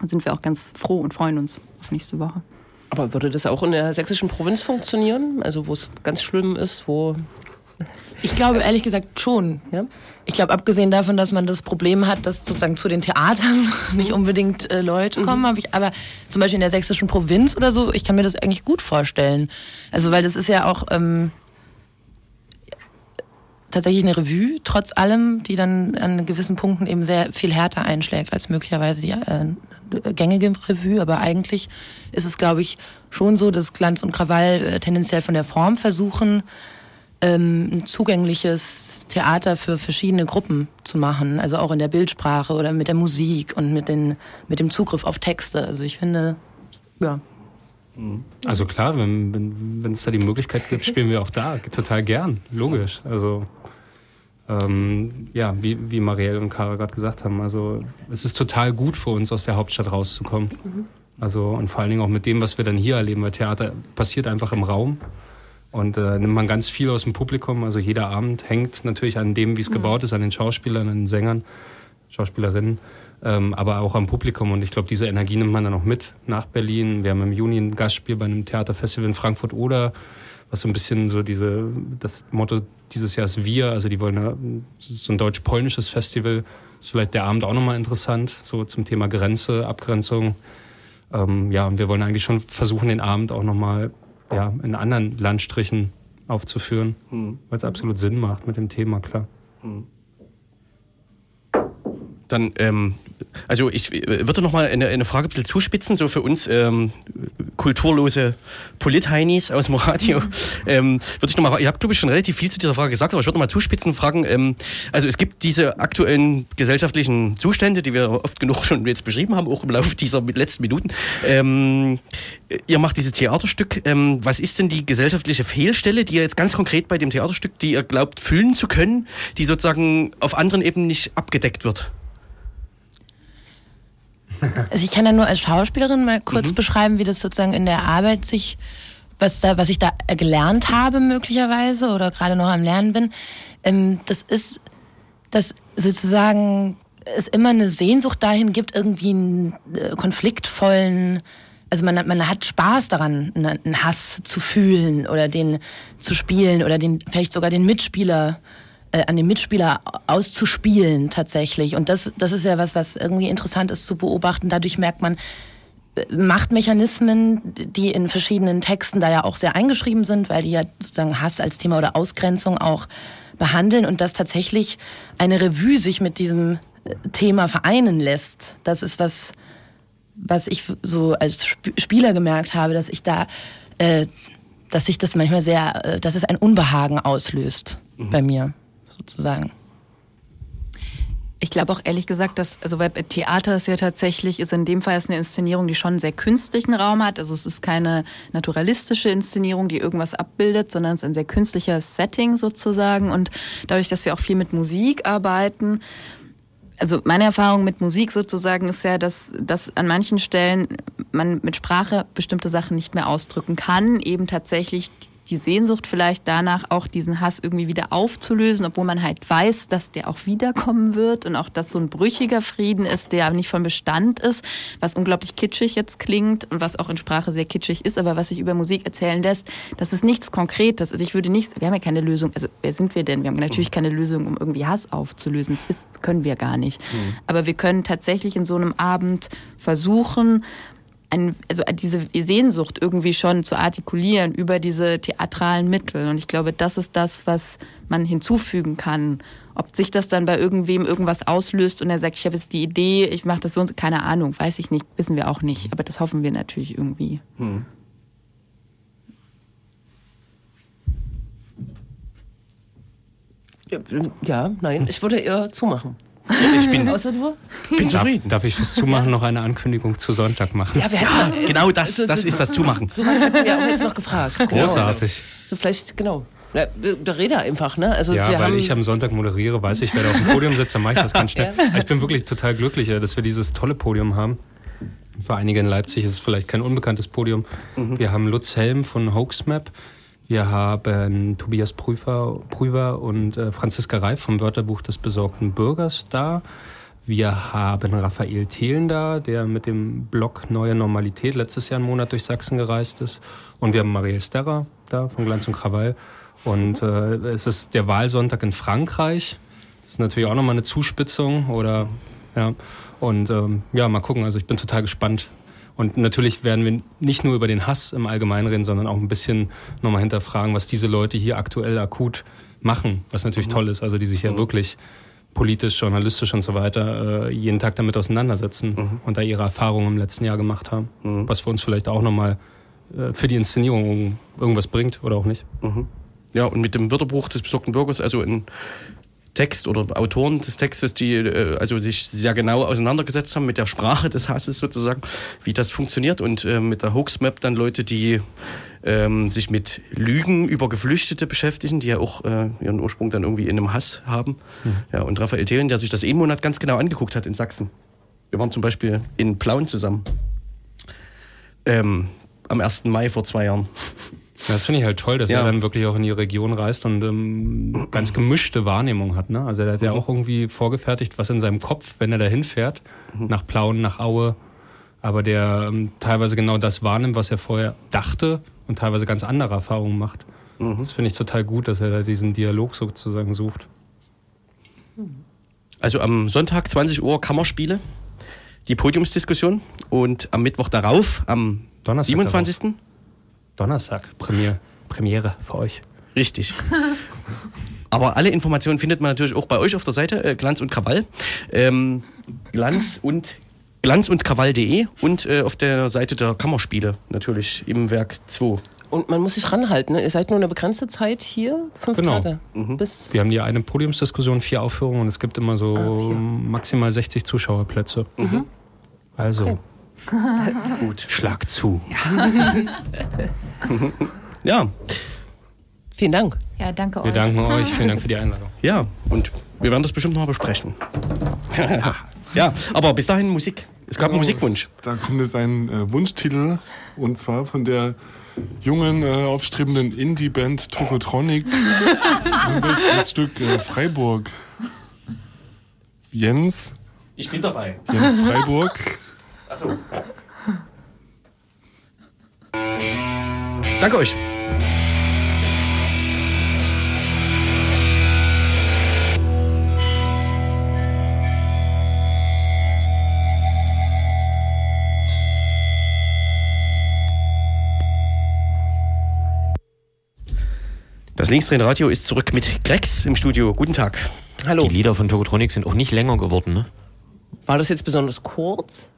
Da sind wir auch ganz froh und freuen uns auf nächste Woche. Aber würde das auch in der sächsischen Provinz funktionieren? Also wo es ganz schlimm ist, wo... Ich glaube ehrlich gesagt schon. Ja? Ich glaube, abgesehen davon, dass man das Problem hat, dass sozusagen zu den Theatern nicht unbedingt äh, Leute kommen, habe ich aber zum Beispiel in der sächsischen Provinz oder so, ich kann mir das eigentlich gut vorstellen. Also weil das ist ja auch ähm, tatsächlich eine Revue, trotz allem, die dann an gewissen Punkten eben sehr viel härter einschlägt als möglicherweise die äh, gängige Revue. Aber eigentlich ist es, glaube ich, schon so, dass Glanz und Krawall äh, tendenziell von der Form versuchen, ähm, ein zugängliches Theater für verschiedene Gruppen zu machen. Also auch in der Bildsprache oder mit der Musik und mit, den, mit dem Zugriff auf Texte. Also ich finde, ja, Also klar, wenn wenn wenn, es da die Möglichkeit gibt, spielen wir auch da total gern, logisch. Also ähm, ja, wie, wie Marielle und Kara gerade gesagt haben, also es ist total gut für uns, aus der Hauptstadt rauszukommen. Also und vor allen Dingen auch mit dem, was wir dann hier erleben, weil Theater passiert einfach im Raum und äh, nimmt man ganz viel aus dem Publikum. Also jeder Abend hängt natürlich an dem, wie es gebaut ist, an den Schauspielern, an den Sängern, Schauspielerinnen, ähm, aber auch am Publikum. Und ich glaube, diese Energie nimmt man dann auch mit nach Berlin. Wir haben im Juni ein Gastspiel bei einem Theaterfestival in Frankfurt oder was so ein bisschen so diese, das Motto dieses Jahr ist Wir, also die wollen ja, so ein deutsch-polnisches Festival, ist vielleicht der Abend auch nochmal interessant, so zum Thema Grenze, Abgrenzung. Ähm, ja, und wir wollen eigentlich schon versuchen, den Abend auch nochmal ja, in anderen Landstrichen aufzuführen, weil es absolut Sinn macht mit dem Thema, klar. Dann, ähm, also ich äh, würde noch mal eine, eine Frage ein bisschen zuspitzen, so für uns ähm, kulturlose Politheinis aus dem Radio. Ähm, würde ich noch mal, ihr habt glaube ich schon relativ viel zu dieser Frage gesagt, aber ich würde noch mal zuspitzen fragen, ähm, also es gibt diese aktuellen gesellschaftlichen Zustände, die wir oft genug schon jetzt beschrieben haben, auch im Laufe dieser letzten Minuten. Ähm, ihr macht dieses Theaterstück. Ähm, was ist denn die gesellschaftliche Fehlstelle, die ihr jetzt ganz konkret bei dem Theaterstück, die ihr glaubt füllen zu können, die sozusagen auf anderen Ebenen nicht abgedeckt wird? Also ich kann da nur als Schauspielerin mal kurz beschreiben, wie das sozusagen in der Arbeit sich, was da, was ich da gelernt habe möglicherweise oder gerade noch am Lernen bin. Ähm, das ist, dass sozusagen es immer eine Sehnsucht dahin gibt, irgendwie einen äh, konfliktvollen, also man, man hat Spaß daran, einen einen Hass zu fühlen oder den zu spielen oder den vielleicht sogar den Mitspieler äh, an den Mitspieler auszuspielen tatsächlich. Und das, das ist ja was, was irgendwie interessant ist zu beobachten. Dadurch merkt man, äh, Machtmechanismen, die in verschiedenen Texten da ja auch sehr eingeschrieben sind, weil die ja sozusagen Hass als Thema oder Ausgrenzung auch behandeln und dass tatsächlich eine Revue sich mit diesem äh, Thema vereinen lässt. Das ist was, was ich so als Sp Spieler gemerkt habe, dass ich da, äh, dass sich das manchmal sehr, äh, dass es ein Unbehagen auslöst bei mir sozusagen. Ich glaube auch ehrlich gesagt, dass, also weil Theater ist ja tatsächlich, ist in dem Fall ist eine Inszenierung, die schon einen sehr künstlichen Raum hat. Also es ist keine naturalistische Inszenierung, die irgendwas abbildet, sondern es ist ein sehr künstlicher Setting sozusagen. Und dadurch, dass wir auch viel mit Musik arbeiten, also meine Erfahrung mit Musik sozusagen ist ja, dass, dass an manchen Stellen man mit Sprache bestimmte Sachen nicht mehr ausdrücken kann, eben tatsächlich die Sehnsucht vielleicht danach, auch diesen Hass irgendwie wieder aufzulösen, obwohl man halt weiß, dass der auch wiederkommen wird und auch, dass so ein brüchiger Frieden ist, der nicht von Bestand ist, was unglaublich kitschig jetzt klingt und was auch in Sprache sehr kitschig ist, aber was sich über Musik erzählen lässt, das ist nichts Konkretes. Also ich würde nicht, wir haben ja keine Lösung, also wer sind wir denn? Wir haben natürlich keine Lösung, um irgendwie Hass aufzulösen. Das können wir gar nicht. Mhm. Aber wir können tatsächlich in so einem Abend versuchen, ein, also diese Sehnsucht irgendwie schon zu artikulieren über diese theatralen Mittel. Und ich glaube, das ist das, was man hinzufügen kann. Ob sich das dann bei irgendwem irgendwas auslöst und er sagt, ich habe jetzt die Idee, ich mache das so und so, keine Ahnung, weiß ich nicht, wissen wir auch nicht. Aber das hoffen wir natürlich irgendwie. Hm. Ja, nein, ich würde eher zumachen. Ich bin, Außer du? bin zufrieden. Darf, darf ich fürs Zumachen noch eine Ankündigung zu Sonntag machen? Ja, wir ja genau das, also, das ist das Zumachen. So was hatten wir auch jetzt noch gefragt. Großartig. So vielleicht, genau. Na, der Rede einfach, ne? Also ja, weil ich am Sonntag moderiere, weiß ich, wer da auf dem Podium sitzt, dann mache ich das ganz schnell. ja. Ich bin wirklich total glücklich, dass wir dieses tolle Podium haben. Für einige in Leipzig ist es vielleicht kein unbekanntes Podium. Mhm. Wir haben Lutz Helm von Hoaxmap. Wir haben Tobias Prüfer, Prüfer und äh, Franziska Reif vom Wörterbuch des besorgten Bürgers da. Wir haben Raphael Thelen da, der mit dem Blog Neue Normalität letztes Jahr einen Monat durch Sachsen gereist ist. Und wir haben Marielle Sterra da von Glanz und Krawall. Und äh, es ist der Wahlsonntag in Frankreich. Das ist natürlich auch nochmal eine Zuspitzung oder ja. Und ähm, ja, mal gucken. Also ich bin total gespannt, und natürlich werden wir nicht nur über den Hass im Allgemeinen reden, sondern auch ein bisschen nochmal hinterfragen, was diese Leute hier aktuell akut machen, was natürlich mhm. toll ist, also die sich ja mhm. wirklich politisch, journalistisch und so weiter äh, jeden Tag damit auseinandersetzen mhm. und da ihre Erfahrungen im letzten Jahr gemacht haben, mhm. was für uns vielleicht auch nochmal äh, für die Inszenierung irgendwas bringt oder auch nicht. Mhm. Ja, und mit dem Wörterbuch des besorgten Bürgers, also in Text oder Autoren des Textes, die äh, also sich sehr genau auseinandergesetzt haben mit der Sprache des Hasses sozusagen, wie das funktioniert und äh, mit der Hoaxmap dann Leute, die ähm, sich mit Lügen über Geflüchtete beschäftigen, die ja auch äh, ihren Ursprung dann irgendwie in einem Hass haben. Mhm. Ja, und Raphael Thelen, der sich das eh Monat ganz genau angeguckt hat in Sachsen. Wir waren zum Beispiel in Plauen zusammen. Ähm, am 1. Mai vor zwei Jahren. Das finde ich halt toll, dass ja. er dann wirklich auch in die Region reist und ähm, ganz gemischte Wahrnehmung hat. Ne? Also er hat ja auch irgendwie vorgefertigt, was in seinem Kopf, wenn er da hinfährt, mhm. nach Plauen, nach Aue, aber der ähm, teilweise genau das wahrnimmt, was er vorher dachte und teilweise ganz andere Erfahrungen macht. Mhm. Das finde ich total gut, dass er da diesen Dialog sozusagen sucht. Also am Sonntag 20 Uhr Kammerspiele, die Podiumsdiskussion und am Mittwoch darauf, am Donnerstag 27. Darauf. Donnerstag Premiere, Premiere für euch. Richtig. Aber alle Informationen findet man natürlich auch bei euch auf der Seite äh, Glanz und Krawall. Ähm, Glanz und Glanz und Krawall.de und äh, auf der Seite der Kammerspiele natürlich im Werk 2. Und man muss sich ranhalten. Ne? Ihr seid nur eine begrenzte Zeit hier, fünf genau. Tage. Mhm. Bis Wir haben hier eine Podiumsdiskussion, vier Aufführungen und es gibt immer so ah, maximal 60 Zuschauerplätze. Mhm. Also. Okay. Gut. Schlag zu. Ja. Vielen Dank. Ja, danke wir euch. Wir danken euch. Vielen Dank für die Einladung. Ja, und wir werden das bestimmt noch besprechen. ja, aber bis dahin Musik. Es gab genau, einen Musikwunsch. Da kommt jetzt ein äh, Wunschtitel und zwar von der jungen, äh, aufstrebenden Indie-Band Tokotronic. das, das Stück äh, Freiburg. Jens. Ich bin dabei. Jens Freiburg. Achso. Danke euch. Das Linksdrehen-Radio ist zurück mit Grex im Studio. Guten Tag. Hallo. Die Lieder von Tokotronic sind auch nicht länger geworden, ne? War das jetzt besonders kurz?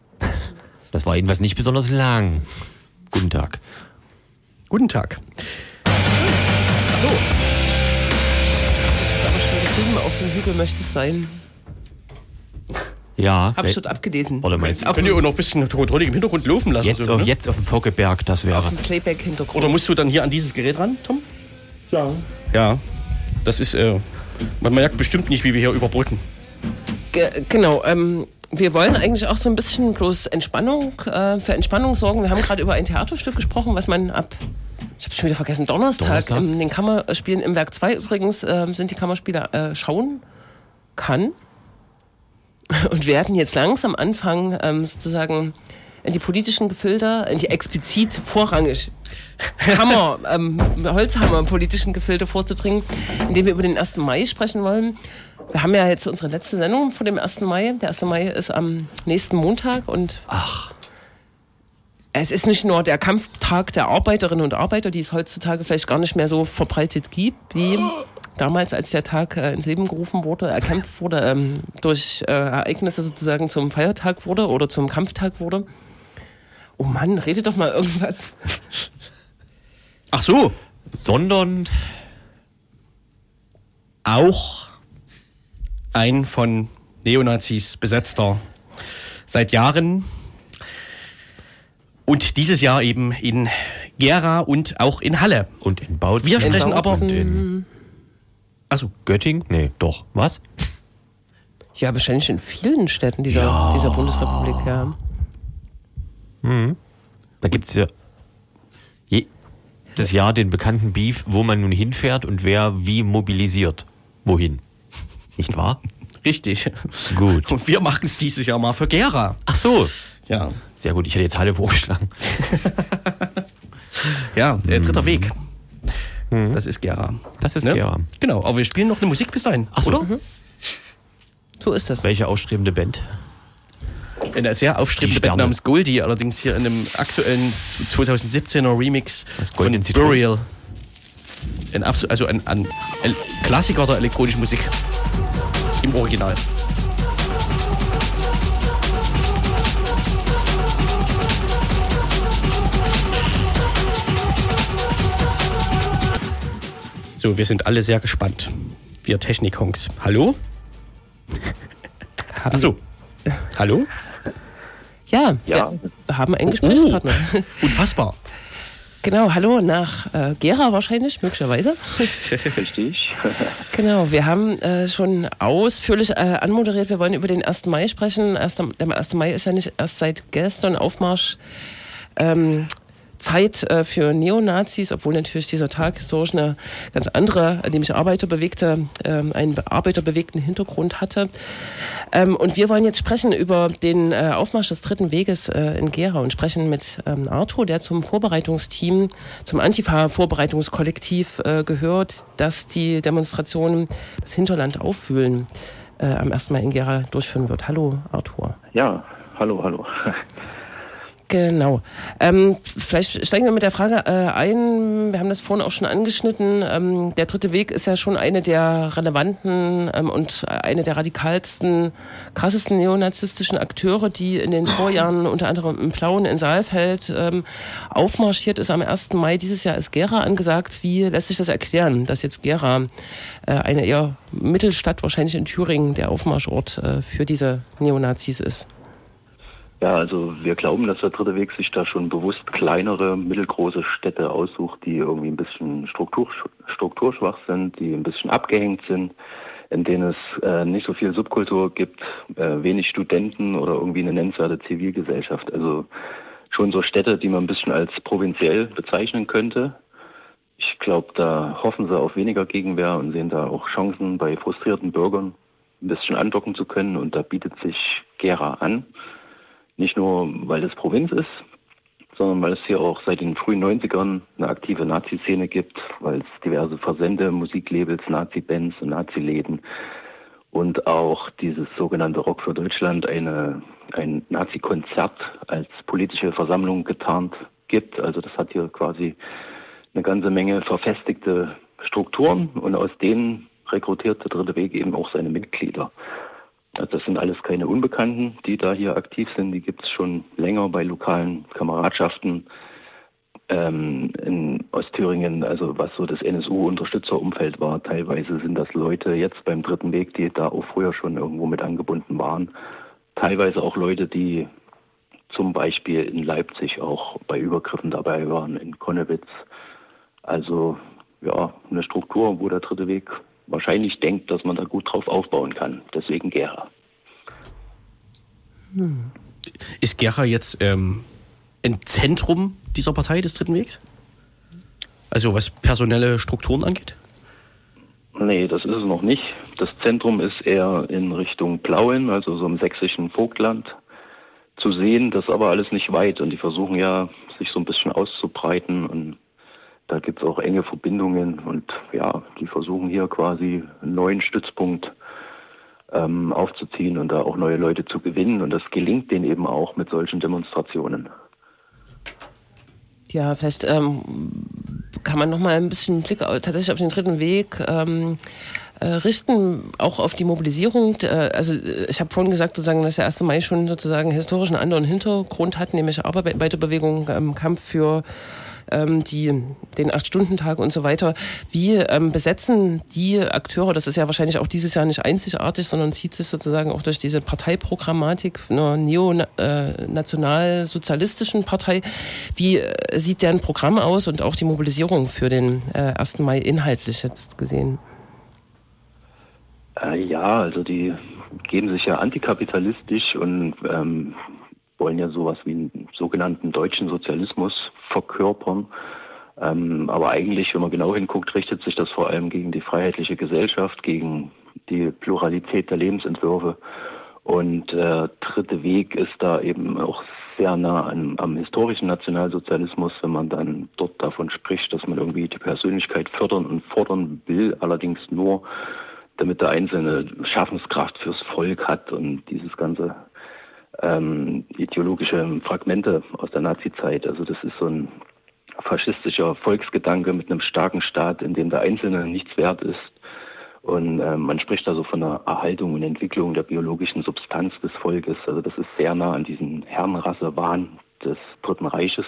Das war jedenfalls nicht besonders lang. Guten Tag. Guten Tag. Schon drüben auf dem Hügel möchte es sein. Ja. Hab ich dort abgelesen. Oder meinst du? Könnt ihr auch noch ein bisschen Tokotronik im Hintergrund laufen lassen? Jetzt, so, auf, ne? jetzt auf dem Vogelberg, das wäre. Auf dem Playback-Hintergrund. Oder musst du dann hier an dieses Gerät ran, Tom? Ja. Ja. Das ist, äh, man merkt bestimmt nicht, wie wir hier überbrücken. Ge genau, ähm, wir wollen eigentlich auch so ein bisschen bloß Entspannung, äh, für Entspannung sorgen. Wir haben gerade über ein Theaterstück gesprochen, was man ab ich habe schon wieder vergessen, Donnerstag, Donnerstag? in den Kammerspielen im Werk 2 übrigens ähm, sind die Kammerspiele äh, schauen kann und werden jetzt langsam anfangen, ähm, sozusagen in die politischen Gefilde, in die explizit vorrangig Hammer, ähm, Holzhammer politischen Gefilde vorzudringen, indem wir über den 1. Mai sprechen wollen. Wir haben ja jetzt unsere letzte Sendung vor dem 1. Mai. Der 1. Mai ist am nächsten Montag und Ach, es ist nicht nur der Kampftag der Arbeiterinnen und Arbeiter, die es heutzutage vielleicht gar nicht mehr so verbreitet gibt, wie damals, als der Tag äh, ins Leben gerufen wurde, erkämpft wurde, ähm, durch äh, Ereignisse sozusagen zum Feiertag wurde oder zum Kampftag wurde. Oh Mann, rede doch mal irgendwas. Ach so, sondern auch ein von Neonazis besetzter seit Jahren und dieses Jahr eben in Gera und auch in Halle. und in Bautzen. Wir sprechen In aber in also Göttingen? Nee, doch. Was? Ja, wahrscheinlich in vielen Städten dieser, dieser Bundesrepublik, ja. Da gibt es ja jedes Jahr den bekannten Beef, wo man nun hinfährt und wer wie mobilisiert. Wohin? Nicht wahr? richtig. Gut. Und wir machen es dieses Jahr mal für Gera. Ach so. Ja, Sehr gut, ich hätte jetzt Halle vorgeschlagen. ja, äh, dritter Weg. Das ist Gera. Das ist Ne? Gera. Genau, aber wir spielen noch eine Musik bis dahin, Ach so. oder? So ist das. Welche ausstrebende Band? Eine sehr aufstrebende Die Band namens Goldie, allerdings hier in einem aktuellen 2017er Remix Das von. Burial. Ein also ein, ein Klassiker der elektronischen Musik. Im Original. So, wir sind alle sehr gespannt. Wir Technik-Honks. Hallo? Achso. Hallo? Ja, Ja. wir haben einen Gesprächspartner. Unfassbar. Genau, hallo nach äh, Gera wahrscheinlich, möglicherweise. Richtig. Genau, wir haben äh, schon ausführlich äh, anmoderiert. Wir wollen über den 1. Mai sprechen. Erst, der 1. Mai ist ja nicht erst seit gestern Aufmarsch. Ähm, Zeit äh, für Neonazis, obwohl natürlich dieser Tag historisch eine ganz andere, nämlich Arbeiterbewegte, ähm, einen arbeiterbewegten Hintergrund hatte. Ähm, und wir wollen jetzt sprechen über den äh, Aufmarsch des Dritten Weges äh, in Gera und sprechen mit ähm, Arthur, der zum Vorbereitungsteam, zum Antifa-Vorbereitungskollektiv gehört, das die Demonstration das Hinterland auffühlen am 1. Mai in Gera durchführen wird. Hallo, Arthur. Ja, hallo, hallo. Genau. Ähm, vielleicht steigen wir mit der Frage äh, ein. Wir haben das vorhin auch schon angeschnitten. Ähm, der dritte Weg ist ja schon eine der relevanten ähm, und eine der radikalsten, krassesten neonazistischen Akteure, die in den Vorjahren unter anderem im Plauen in Saalfeld ähm, aufmarschiert ist. Am 1. Mai dieses Jahr ist Gera angesagt. Wie lässt sich das erklären, dass jetzt Gera, äh, eine eher Mittelstadt wahrscheinlich in Thüringen, der Aufmarschort äh, für diese Neonazis ist? Ja, also wir glauben, dass der dritte Weg sich da schon bewusst kleinere, mittelgroße Städte aussucht, die irgendwie ein bisschen struktur, strukturschwach sind, die ein bisschen abgehängt sind, in denen es äh, nicht so viel Subkultur gibt, äh, wenig Studenten oder irgendwie eine nennenswerte Zivilgesellschaft. Also schon so Städte, die man ein bisschen als provinziell bezeichnen könnte. Ich glaube, da hoffen sie auf weniger Gegenwehr und sehen da auch Chancen bei frustrierten Bürgern ein bisschen andocken zu können und da bietet sich Gera an. Nicht nur, weil es Provinz ist, sondern weil es hier auch seit den frühen 90ern eine aktive Nazi-Szene gibt, weil es diverse Versende, Musiklabels, Nazi-Bands und Nazi-Läden und auch dieses sogenannte Rock für Deutschland eine, ein Nazi-Konzert als politische Versammlung getarnt gibt. Also das hat hier quasi eine ganze Menge verfestigte Strukturen und aus denen rekrutiert der Dritte Weg eben auch seine Mitglieder. Also das sind alles keine Unbekannten, die da hier aktiv sind. Die gibt es schon länger bei lokalen Kameradschaften ähm, in Ostthüringen, also was so das NSU-Unterstützerumfeld war. Teilweise sind das Leute jetzt beim Dritten Weg, die da auch früher schon irgendwo mit angebunden waren. Teilweise auch Leute, die zum Beispiel in Leipzig auch bei Übergriffen dabei waren, in Konnewitz. Also ja, eine Struktur, wo der Dritte Weg wahrscheinlich denkt, dass man da gut drauf aufbauen kann. Deswegen Gera. Ist Gera jetzt ähm, ein Zentrum dieser Partei des Dritten Wegs? Also was personelle Strukturen angeht? Nee, das ist es noch nicht. Das Zentrum ist eher in Richtung Plauen, also so im sächsischen Vogtland zu sehen. Das ist aber alles nicht weit und die versuchen ja, sich so ein bisschen auszubreiten und da gibt es auch enge Verbindungen und ja, die versuchen hier quasi einen neuen Stützpunkt ähm, aufzuziehen und da auch neue Leute zu gewinnen und das gelingt denen eben auch mit solchen Demonstrationen. Ja, vielleicht ähm, kann man noch mal ein bisschen Blick tatsächlich auf den dritten Weg ähm, äh, richten, auch auf die Mobilisierung. Äh, also ich habe vorhin gesagt, sozusagen, dass der 1. Mai schon sozusagen historischen anderen Hintergrund hat, nämlich Arbeiterbewegung, ähm, Kampf für ähm, die, den Acht-Stunden-Tag und so weiter. Wie ähm, besetzen die Akteure, das ist ja wahrscheinlich auch dieses Jahr nicht einzigartig, sondern zieht sich sozusagen auch durch diese Parteiprogrammatik einer neonationalsozialistischen Partei. Wie äh, sieht deren Programm aus und auch die Mobilisierung für den äh, 1. Mai inhaltlich jetzt gesehen? Äh, ja, also die geben sich ja antikapitalistisch und ähm, wollen ja sowas wie einen sogenannten deutschen Sozialismus verkörpern. Ähm, aber eigentlich, wenn man genau hinguckt, richtet sich das vor allem gegen die freiheitliche Gesellschaft, gegen die Pluralität der Lebensentwürfe. Und der äh, dritte Weg ist da eben auch sehr nah an, am historischen Nationalsozialismus, wenn man dann dort davon spricht, dass man irgendwie die Persönlichkeit fördern und fordern will, allerdings nur, damit der Einzelne Schaffenskraft fürs Volk hat und dieses ganze ähm, ideologische Fragmente aus der Nazizeit. Also das ist so ein faschistischer Volksgedanke mit einem starken Staat, in dem der Einzelne nichts wert ist. Und äh, man spricht also von der Erhaltung und Entwicklung der biologischen Substanz des Volkes. Also das ist sehr nah an diesen Herrenrassewahn des Dritten Reiches.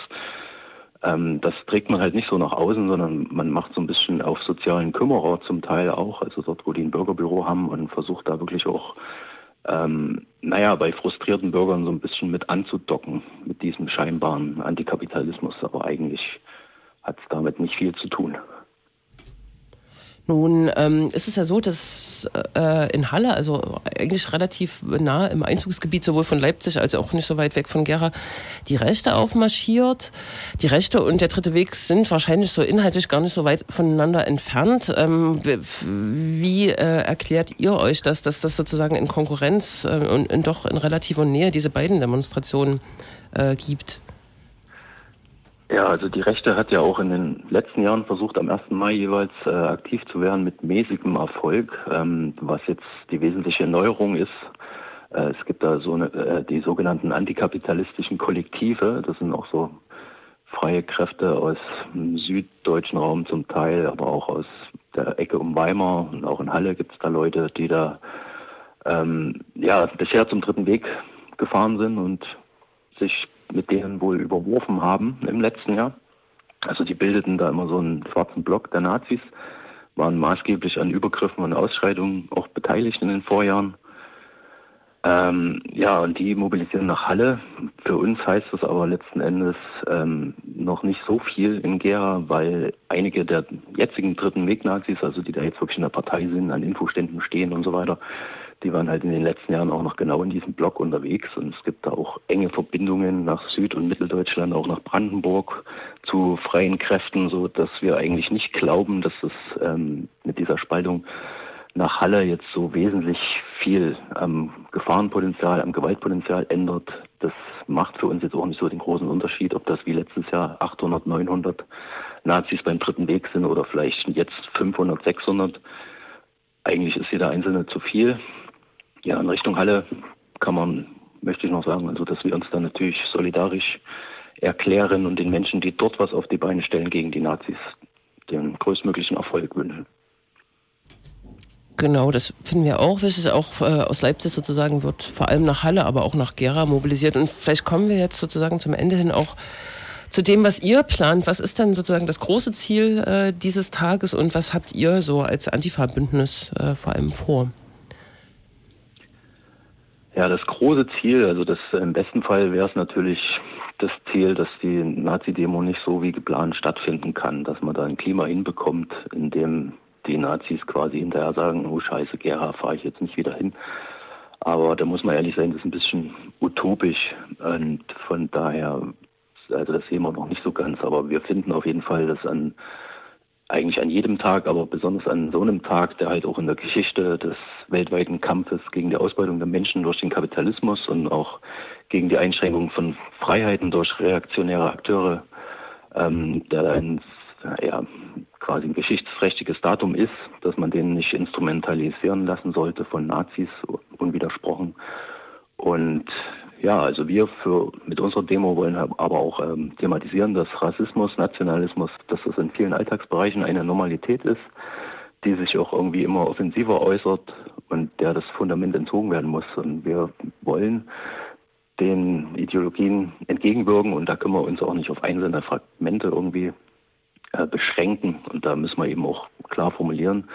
Ähm, das trägt man halt nicht so nach außen, sondern man macht so ein bisschen auf sozialen Kümmerer zum Teil auch, also dort, wo die ein Bürgerbüro haben und versucht da wirklich auch ähm, naja, bei frustrierten Bürgern so ein bisschen mit anzudocken, mit diesem scheinbaren Antikapitalismus. Aber eigentlich hat es damit nicht viel zu tun. Nun ähm, ist es ja so, dass äh, in Halle, also eigentlich relativ nah im Einzugsgebiet sowohl von Leipzig als auch nicht so weit weg von Gera, die Rechte aufmarschiert. Die Rechte und der dritte Weg sind wahrscheinlich so inhaltlich gar nicht so weit voneinander entfernt. Ähm, wie äh, erklärt ihr euch das, dass das sozusagen in Konkurrenz äh, und, und doch in relativer Nähe diese beiden Demonstrationen äh, gibt? Ja, also die Rechte hat ja auch in den letzten Jahren versucht, am 1. Mai jeweils äh, aktiv zu werden mit mäßigem Erfolg, ähm, was jetzt die wesentliche Neuerung ist. Äh, es gibt da so eine, äh, die sogenannten antikapitalistischen Kollektive. Das sind auch so freie Kräfte aus dem süddeutschen Raum zum Teil, aber auch aus der Ecke um Weimar und auch in Halle gibt es da Leute, die da ähm, ja bisher zum dritten Weg gefahren sind und sich mit denen wohl überworfen haben im letzten Jahr. Also die bildeten da immer so einen schwarzen Block der Nazis, waren maßgeblich an Übergriffen und Ausschreitungen auch beteiligt in den Vorjahren. Ähm, ja, und die mobilisieren nach Halle. Für uns heißt das aber letzten Endes ähm, noch nicht so viel in Gera, weil einige der jetzigen dritten Weg-Nazis, also die da jetzt wirklich in der Partei sind, an Infoständen stehen und so weiter, die waren halt in den letzten Jahren auch noch genau in diesem Block unterwegs und es gibt da auch enge Verbindungen nach Süd- und Mitteldeutschland, auch nach Brandenburg zu freien Kräften, so dass wir eigentlich nicht glauben, dass es ähm, mit dieser Spaltung nach Halle jetzt so wesentlich viel am Gefahrenpotenzial, am Gewaltpotenzial ändert. Das macht für uns jetzt auch nicht so den großen Unterschied, ob das wie letztes Jahr 800, 900 Nazis beim dritten Weg sind oder vielleicht jetzt 500, 600. Eigentlich ist jeder Einzelne zu viel. Ja, in Richtung Halle kann man, möchte ich noch sagen, also dass wir uns da natürlich solidarisch erklären und den Menschen, die dort was auf die Beine stellen gegen die Nazis, den größtmöglichen Erfolg wünschen. Genau, das finden wir auch wichtig. Auch äh, aus Leipzig sozusagen wird vor allem nach Halle, aber auch nach Gera mobilisiert. Und vielleicht kommen wir jetzt sozusagen zum Ende hin auch zu dem, was ihr plant. Was ist denn sozusagen das große Ziel äh, dieses Tages und was habt ihr so als Antifa-Bündnis äh, vor allem vor? Ja, das große Ziel, also das im besten Fall wäre es natürlich das Ziel, dass die Nazi-Demo nicht so wie geplant stattfinden kann, dass man da ein Klima hinbekommt, in dem die Nazis quasi hinterher sagen, oh scheiße, Gera, fahre ich jetzt nicht wieder hin. Aber da muss man ehrlich sein, das ist ein bisschen utopisch und von daher, also das sehen wir noch nicht so ganz, aber wir finden auf jeden Fall, dass an eigentlich an jedem Tag, aber besonders an so einem Tag, der halt auch in der Geschichte des weltweiten Kampfes gegen die Ausbeutung der Menschen durch den Kapitalismus und auch gegen die Einschränkung von Freiheiten durch reaktionäre Akteure, ähm, der ein ja, quasi ein geschichtsträchtiges Datum ist, dass man den nicht instrumentalisieren lassen sollte von Nazis unwidersprochen. Und ja, also wir für, mit unserer Demo wollen aber auch ähm, thematisieren, dass Rassismus, Nationalismus, dass das in vielen Alltagsbereichen eine Normalität ist, die sich auch irgendwie immer offensiver äußert und der das Fundament entzogen werden muss. Und wir wollen den Ideologien entgegenwirken und da können wir uns auch nicht auf einzelne Fragmente irgendwie äh, beschränken. Und da müssen wir eben auch klar formulieren,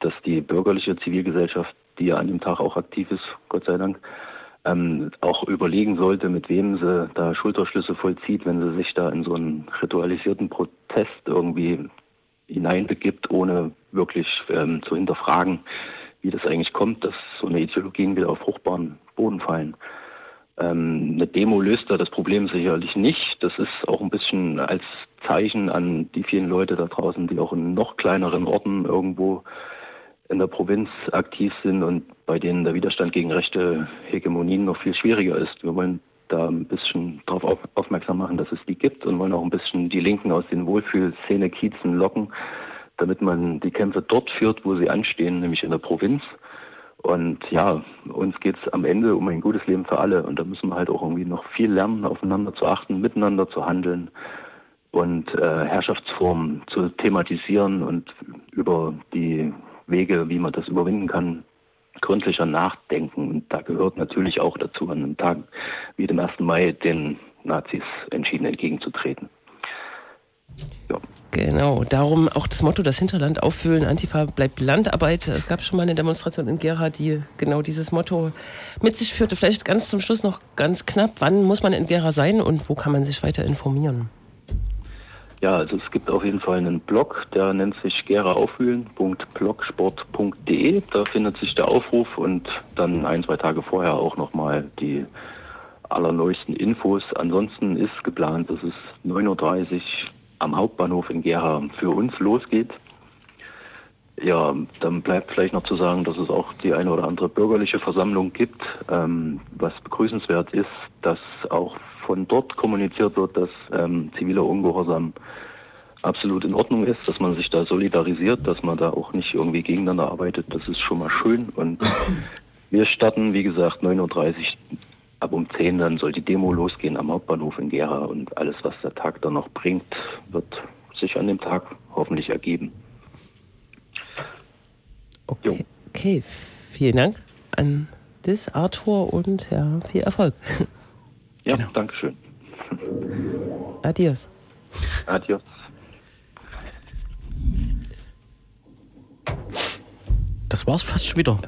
dass die bürgerliche Zivilgesellschaft, die ja an dem Tag auch aktiv ist, Gott sei Dank, ähm, auch überlegen sollte, mit wem sie da Schulterschlüsse vollzieht, wenn sie sich da in so einen ritualisierten Protest irgendwie hineinbegibt, ohne wirklich ähm, zu hinterfragen, wie das eigentlich kommt, dass so eine Ideologien wieder auf fruchtbaren Boden fallen. Ähm, eine Demo löst da das Problem sicherlich nicht. Das ist auch ein bisschen als Zeichen an die vielen Leute da draußen, die auch in noch kleineren Orten irgendwo in der Provinz aktiv sind und bei denen der Widerstand gegen rechte Hegemonien noch viel schwieriger ist. Wir wollen da ein bisschen darauf auf, aufmerksam machen, dass es die gibt und wollen auch ein bisschen die Linken aus den Wohlfühlszene-Kiezen locken, damit man die Kämpfe dort führt, wo sie anstehen, nämlich in der Provinz. Und ja, uns geht es am Ende um ein gutes Leben für alle. Und da müssen wir halt auch irgendwie noch viel lernen, aufeinander zu achten, miteinander zu handeln und äh, Herrschaftsformen zu thematisieren und über die Wege, wie man das überwinden kann, gründlicher nachdenken. Und da gehört natürlich auch dazu, an einem Tag wie dem 1. Mai den Nazis entschieden entgegenzutreten. Ja. Genau, darum auch das Motto, das Hinterland auffüllen, Antifa bleibt Landarbeit. Es gab schon mal eine Demonstration in Gera, die genau dieses Motto mit sich führte. Vielleicht ganz zum Schluss noch ganz knapp, wann muss man in Gera sein und wo kann man sich weiter informieren? Ja, also es gibt auf jeden Fall einen Blog, der nennt sich geraaufwühlen.blogsport.de. Da findet sich der Aufruf und dann ein, zwei Tage vorher auch nochmal die allerneuesten Infos. Ansonsten ist geplant, dass es 9.30 Uhr am Hauptbahnhof in Gera für uns losgeht. Ja, dann bleibt vielleicht noch zu sagen, dass es auch die eine oder andere bürgerliche Versammlung gibt. Ähm, was begrüßenswert ist, dass auch von dort kommuniziert wird, dass ähm, ziviler Ungehorsam absolut in Ordnung ist, dass man sich da solidarisiert, dass man da auch nicht irgendwie gegeneinander arbeitet. Das ist schon mal schön. Und wir starten, wie gesagt, 9.30 Uhr. Ab um 10 dann soll die Demo losgehen am Hauptbahnhof in Gera und alles, was der Tag dann noch bringt, wird sich an dem Tag hoffentlich ergeben. Okay, okay. vielen Dank an das Arthur und ja, viel Erfolg. Ja, genau. danke schön. Adios. Adios. Das war's fast schon wieder.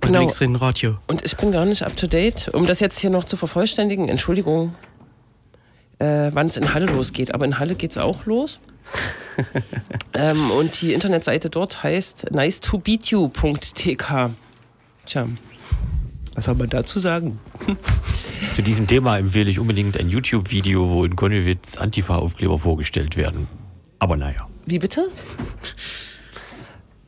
Bei genau. Radio. Und ich bin gar nicht up to date. Um das jetzt hier noch zu vervollständigen, Entschuldigung, äh, wann es in Halle losgeht. Aber in Halle geht es auch los. ähm, und die Internetseite dort heißt nicetobeatyou.tk. Tja, was soll man dazu sagen? Zu diesem Thema empfehle ich unbedingt ein YouTube-Video, wo in Konnewitz Antifa-Aufkleber vorgestellt werden. Aber naja. Wie bitte?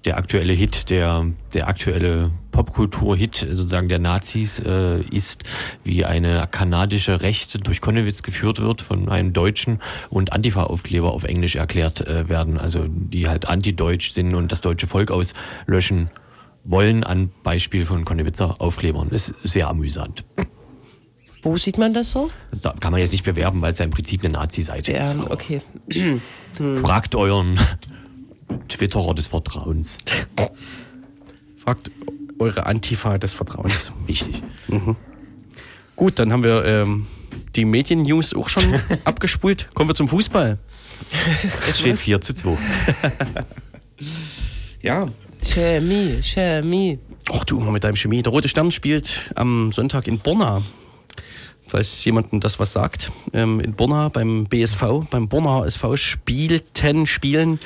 Der aktuelle Hit, der, der aktuelle Popkultur-Hit sozusagen der Nazis äh, ist, wie eine kanadische Rechte durch Konnewitz geführt wird von einem Deutschen und Antifa-Aufkleber auf Englisch erklärt äh, werden, also die halt anti-deutsch sind und das deutsche Volk auslöschen wollen an Beispiel von Konnewitzer Aufklebern. Ist sehr amüsant. Wo sieht man das so? Das kann man jetzt nicht bewerben, weil es ja im Prinzip eine Nazi-Seite ja, ist. okay. Hm. Fragt euren Twitterer des Vertrauens. Fragt eure Antifa des Vertrauens. Wichtig. Mhm. Gut, dann haben wir ähm, die Medien-News auch schon abgespult. Kommen wir zum Fußball. Es steht 4 zu 2. ja, Chemie, Chemie. Ach du, immer mit deinem Chemie. Der Rote Stern spielt am Sonntag in Borna. Falls jemandem das was sagt. Ähm, in Borna beim BSV, beim Borna SV spielten, spielen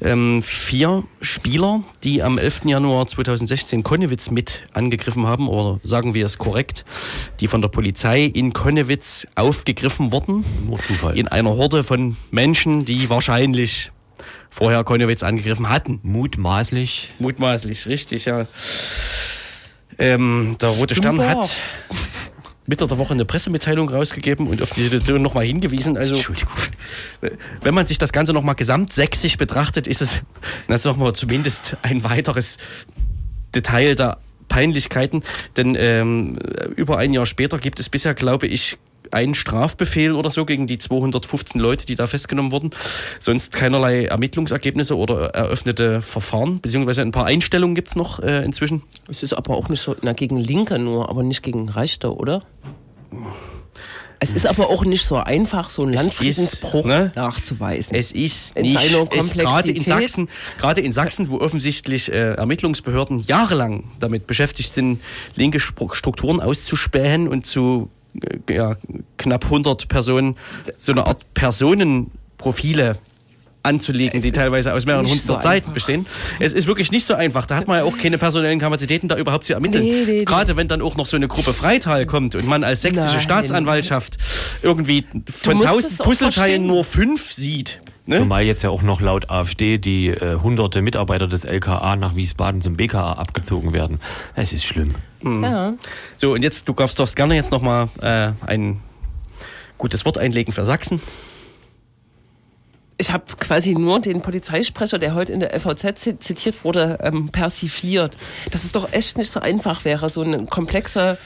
ähm, vier Spieler, die am 11. Januar 2016 Konnewitz mit angegriffen haben, oder sagen wir es korrekt, die von der Polizei in Konnewitz aufgegriffen wurden. Nur Zufall. In einer Horde von Menschen, die wahrscheinlich vorher Konowitz angegriffen hatten. Mutmaßlich. Mutmaßlich, richtig, ja. Ähm, der Rote Stern hat Mitte der Woche eine Pressemitteilung rausgegeben und auf die Situation nochmal hingewiesen. Also, wenn man sich das Ganze nochmal gesamtsächsisch betrachtet, ist es, na, sagen wir zumindest ein weiteres Detail der Peinlichkeiten. Denn ähm, über ein Jahr später gibt es bisher, glaube ich, einen Strafbefehl oder so gegen die 215 Leute, die da festgenommen wurden. Sonst keinerlei Ermittlungsergebnisse oder eröffnete Verfahren, beziehungsweise ein paar Einstellungen gibt es noch äh, inzwischen. Es ist aber auch nicht so, na, gegen Linke nur, aber nicht gegen Rechte, oder? Es ist aber auch nicht so einfach, so einen Landfriedensbruch ne? nachzuweisen. Es ist In nicht, gerade in. Sachsen, gerade in Sachsen, wo offensichtlich äh, Ermittlungsbehörden jahrelang damit beschäftigt sind, linke Strukturen auszuspähen und zu ja, knapp 100 Personen so eine Art Personenprofile anzulegen, Es die teilweise aus mehreren hundert so Seiten bestehen. Es ist wirklich nicht so einfach. Da hat man ja auch keine personellen Kapazitäten, da überhaupt zu ermitteln. Nee, nee, nee. Gerade wenn dann auch noch so eine Gruppe Freital kommt und man als sächsische Nein. Staatsanwaltschaft irgendwie von tausend Puzzleteilen nur fünf sieht. Ne? Zumal jetzt ja auch noch laut AfD die äh, hunderte Mitarbeiter des LKA nach Wiesbaden zum BKA abgezogen werden. Es ist schlimm. ja. So, und jetzt, du darfst, darfst gerne jetzt nochmal äh, ein gutes Wort einlegen für Sachsen. Ich habe quasi nur den Polizeisprecher, der heute in der FVZ zi- zitiert wurde, ähm, persifliert. Dass es doch echt nicht so einfach wäre, so ein komplexer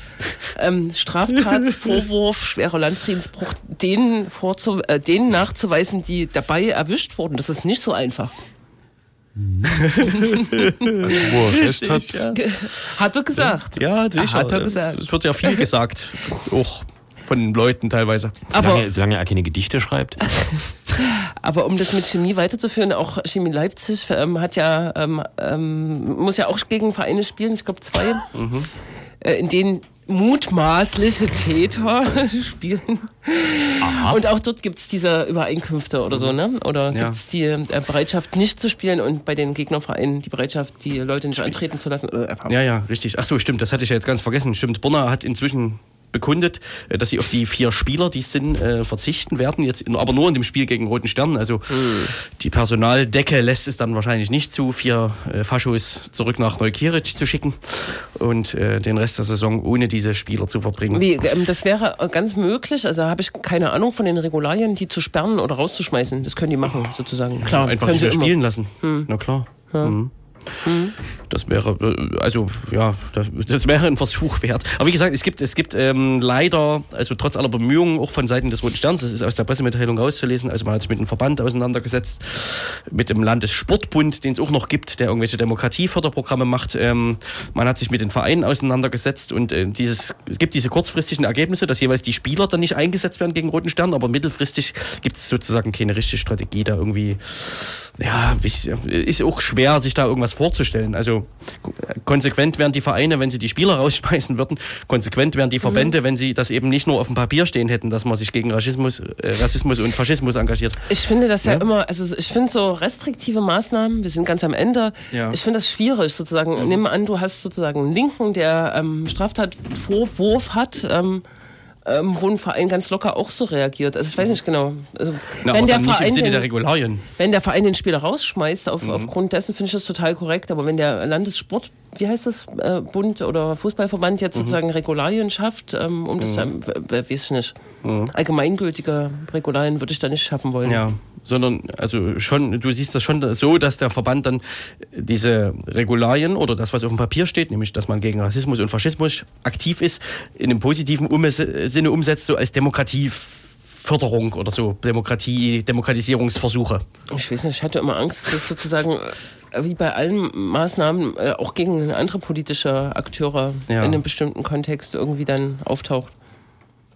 ähm, Straftatsvorwurf, schwerer Landfriedensbruch, denen, vorzu äh, denen nachzuweisen, die dabei erwischt wurden. Das ist nicht so einfach. Wo er recht hat. ja. Hat er gesagt. Ja, sicher. Hat er gesagt. Es wird ja viel gesagt. auch von den Leuten teilweise. Aber- Solange, solange er keine Gedichte schreibt. Aber um das mit Chemie weiterzuführen, auch Chemie Leipzig ähm, hat ja, ähm, ähm, muss ja auch gegen Vereine spielen, ich glaube zwei, äh, in denen mutmaßliche Täter spielen. Und auch dort gibt es diese Übereinkünfte oder so, ne? Oder Ja. gibt es die äh, Bereitschaft, nicht zu spielen und bei den Gegnervereinen die Bereitschaft, die Leute nicht antreten zu lassen. Oder, Ja, ja, richtig. Ach so, stimmt, das hatte ich ja jetzt ganz vergessen. Stimmt, Brunner hat inzwischen bekundet, äh, dass sie auf die vier Spieler, die es sind, äh, verzichten werden, jetzt in, aber nur in dem Spiel gegen Roten Stern. Also die Personaldecke lässt es dann wahrscheinlich nicht zu, vier äh, Faschos zurück nach Neukirch zu schicken und äh, den Rest der Saison ohne diese Spieler zu verbringen. Wie, ähm, das wäre äh, ganz möglich, also habe ich keine Ahnung von den Regularien, die zu sperren oder rauszuschmeißen. Das können die machen, sozusagen. Klar, Einfach nicht mehr immer. spielen lassen. Na klar. Mhm. Das wäre, äh, also ja, das, das wäre ein Versuch wert. Aber wie gesagt, es gibt, es gibt ähm, leider, also trotz aller Bemühungen, auch von Seiten des Roten Sterns, das ist aus der Pressemitteilung rauszulesen, also man hat sich mit dem Verband auseinandergesetzt, mit dem Landessportbund, den es auch noch gibt, der irgendwelche Demokratieförderprogramme macht. Ähm, man hat sich mit den Vereinen auseinandergesetzt und äh, dieses, es gibt diese kurzfristigen Ergebnisse, dass jeweils die Spieler dann nicht eingesetzt werden gegen Roten Stern, aber mittelfristig gibt es sozusagen keine richtige Strategie, da irgendwie ja, ist auch schwer, sich da irgendwas vorzustellen. Also konsequent wären die Vereine, wenn sie die Spieler rausschmeißen würden, konsequent wären die Verbände, wenn sie das eben nicht nur auf dem Papier stehen hätten, dass man sich gegen Rassismus, äh, Rassismus und Faschismus engagiert. Ich finde das ja, Ja? immer, also ich finde so restriktive Maßnahmen, wir sind ganz am Ende, Ja. ich finde das schwierig sozusagen. Nimm an, du hast sozusagen einen Linken, der ähm, Straftatvorwurf hat, ähm, ähm, wo ein Verein ganz locker auch so reagiert. Also ich weiß nicht genau. Also, Na, wenn, der Verein Sinne der den, Regularien. wenn der Verein den Spieler rausschmeißt, auf, Mhm. aufgrund dessen finde ich das total korrekt. Aber wenn der Landessport, wie heißt das, äh, Bund oder Fußballverband Mhm. jetzt sozusagen Regularien schafft, ähm, um das, w- w- weiß ich nicht, allgemeingültige Regularien würde ich da nicht schaffen wollen. Mhm. Ja, sondern also schon, du siehst das schon so, dass der Verband dann diese Regularien oder das, was auf dem Papier steht, nämlich, dass man gegen Rassismus und Faschismus aktiv ist, in einem positiven um Sinne umsetzt, so als Demokratieförderung oder so, Demokratie, Demokratisierungsversuche. Ich weiß nicht, ich hatte immer Angst, dass sozusagen äh, wie bei allen Maßnahmen äh, auch gegen andere politische Akteure Ja. in einem bestimmten Kontext irgendwie dann auftaucht.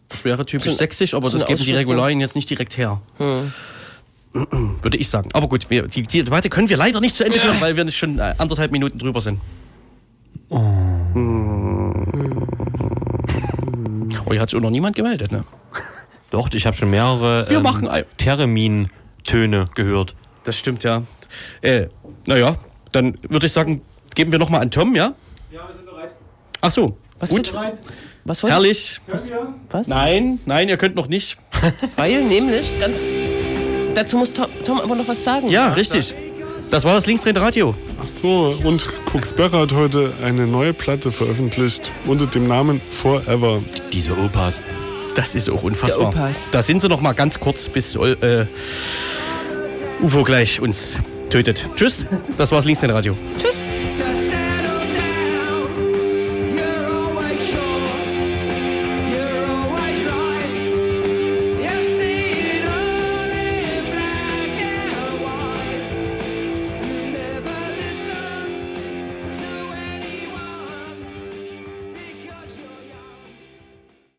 Das wäre typisch So ein- sächsisch, aber so das geben die. Regularien jetzt nicht direkt her. Würde ich sagen. Aber gut, wir, die, die Debatte können wir leider nicht zu Ende führen, weil wir nicht schon äh, anderthalb Minuten drüber sind. Oh, hier hat sich auch noch niemand gemeldet, ne? Doch, ich habe schon mehrere Wir machen ein- Theremin-Töne gehört. Das stimmt, ja. Äh, naja, dann würde ich sagen, geben wir nochmal an Tom, ja? Ja, wir sind bereit. Ach so, Was gut. Was wollt Herrlich. Was? Nein, nein, ihr könnt noch nicht. Weil nämlich, ganz. Dazu muss Tom, Tom aber noch was sagen. Ja, richtig. Das war das Linksdrehende Radio. Ach so, und Cooksberger hat heute eine neue Platte veröffentlicht unter dem Namen Forever. Diese Opas. Das ist auch unfassbar. Da sind sie noch mal ganz kurz, bis äh, UFO gleich uns tötet. Tschüss, das war's Linksdrehende Radio. Tschüss.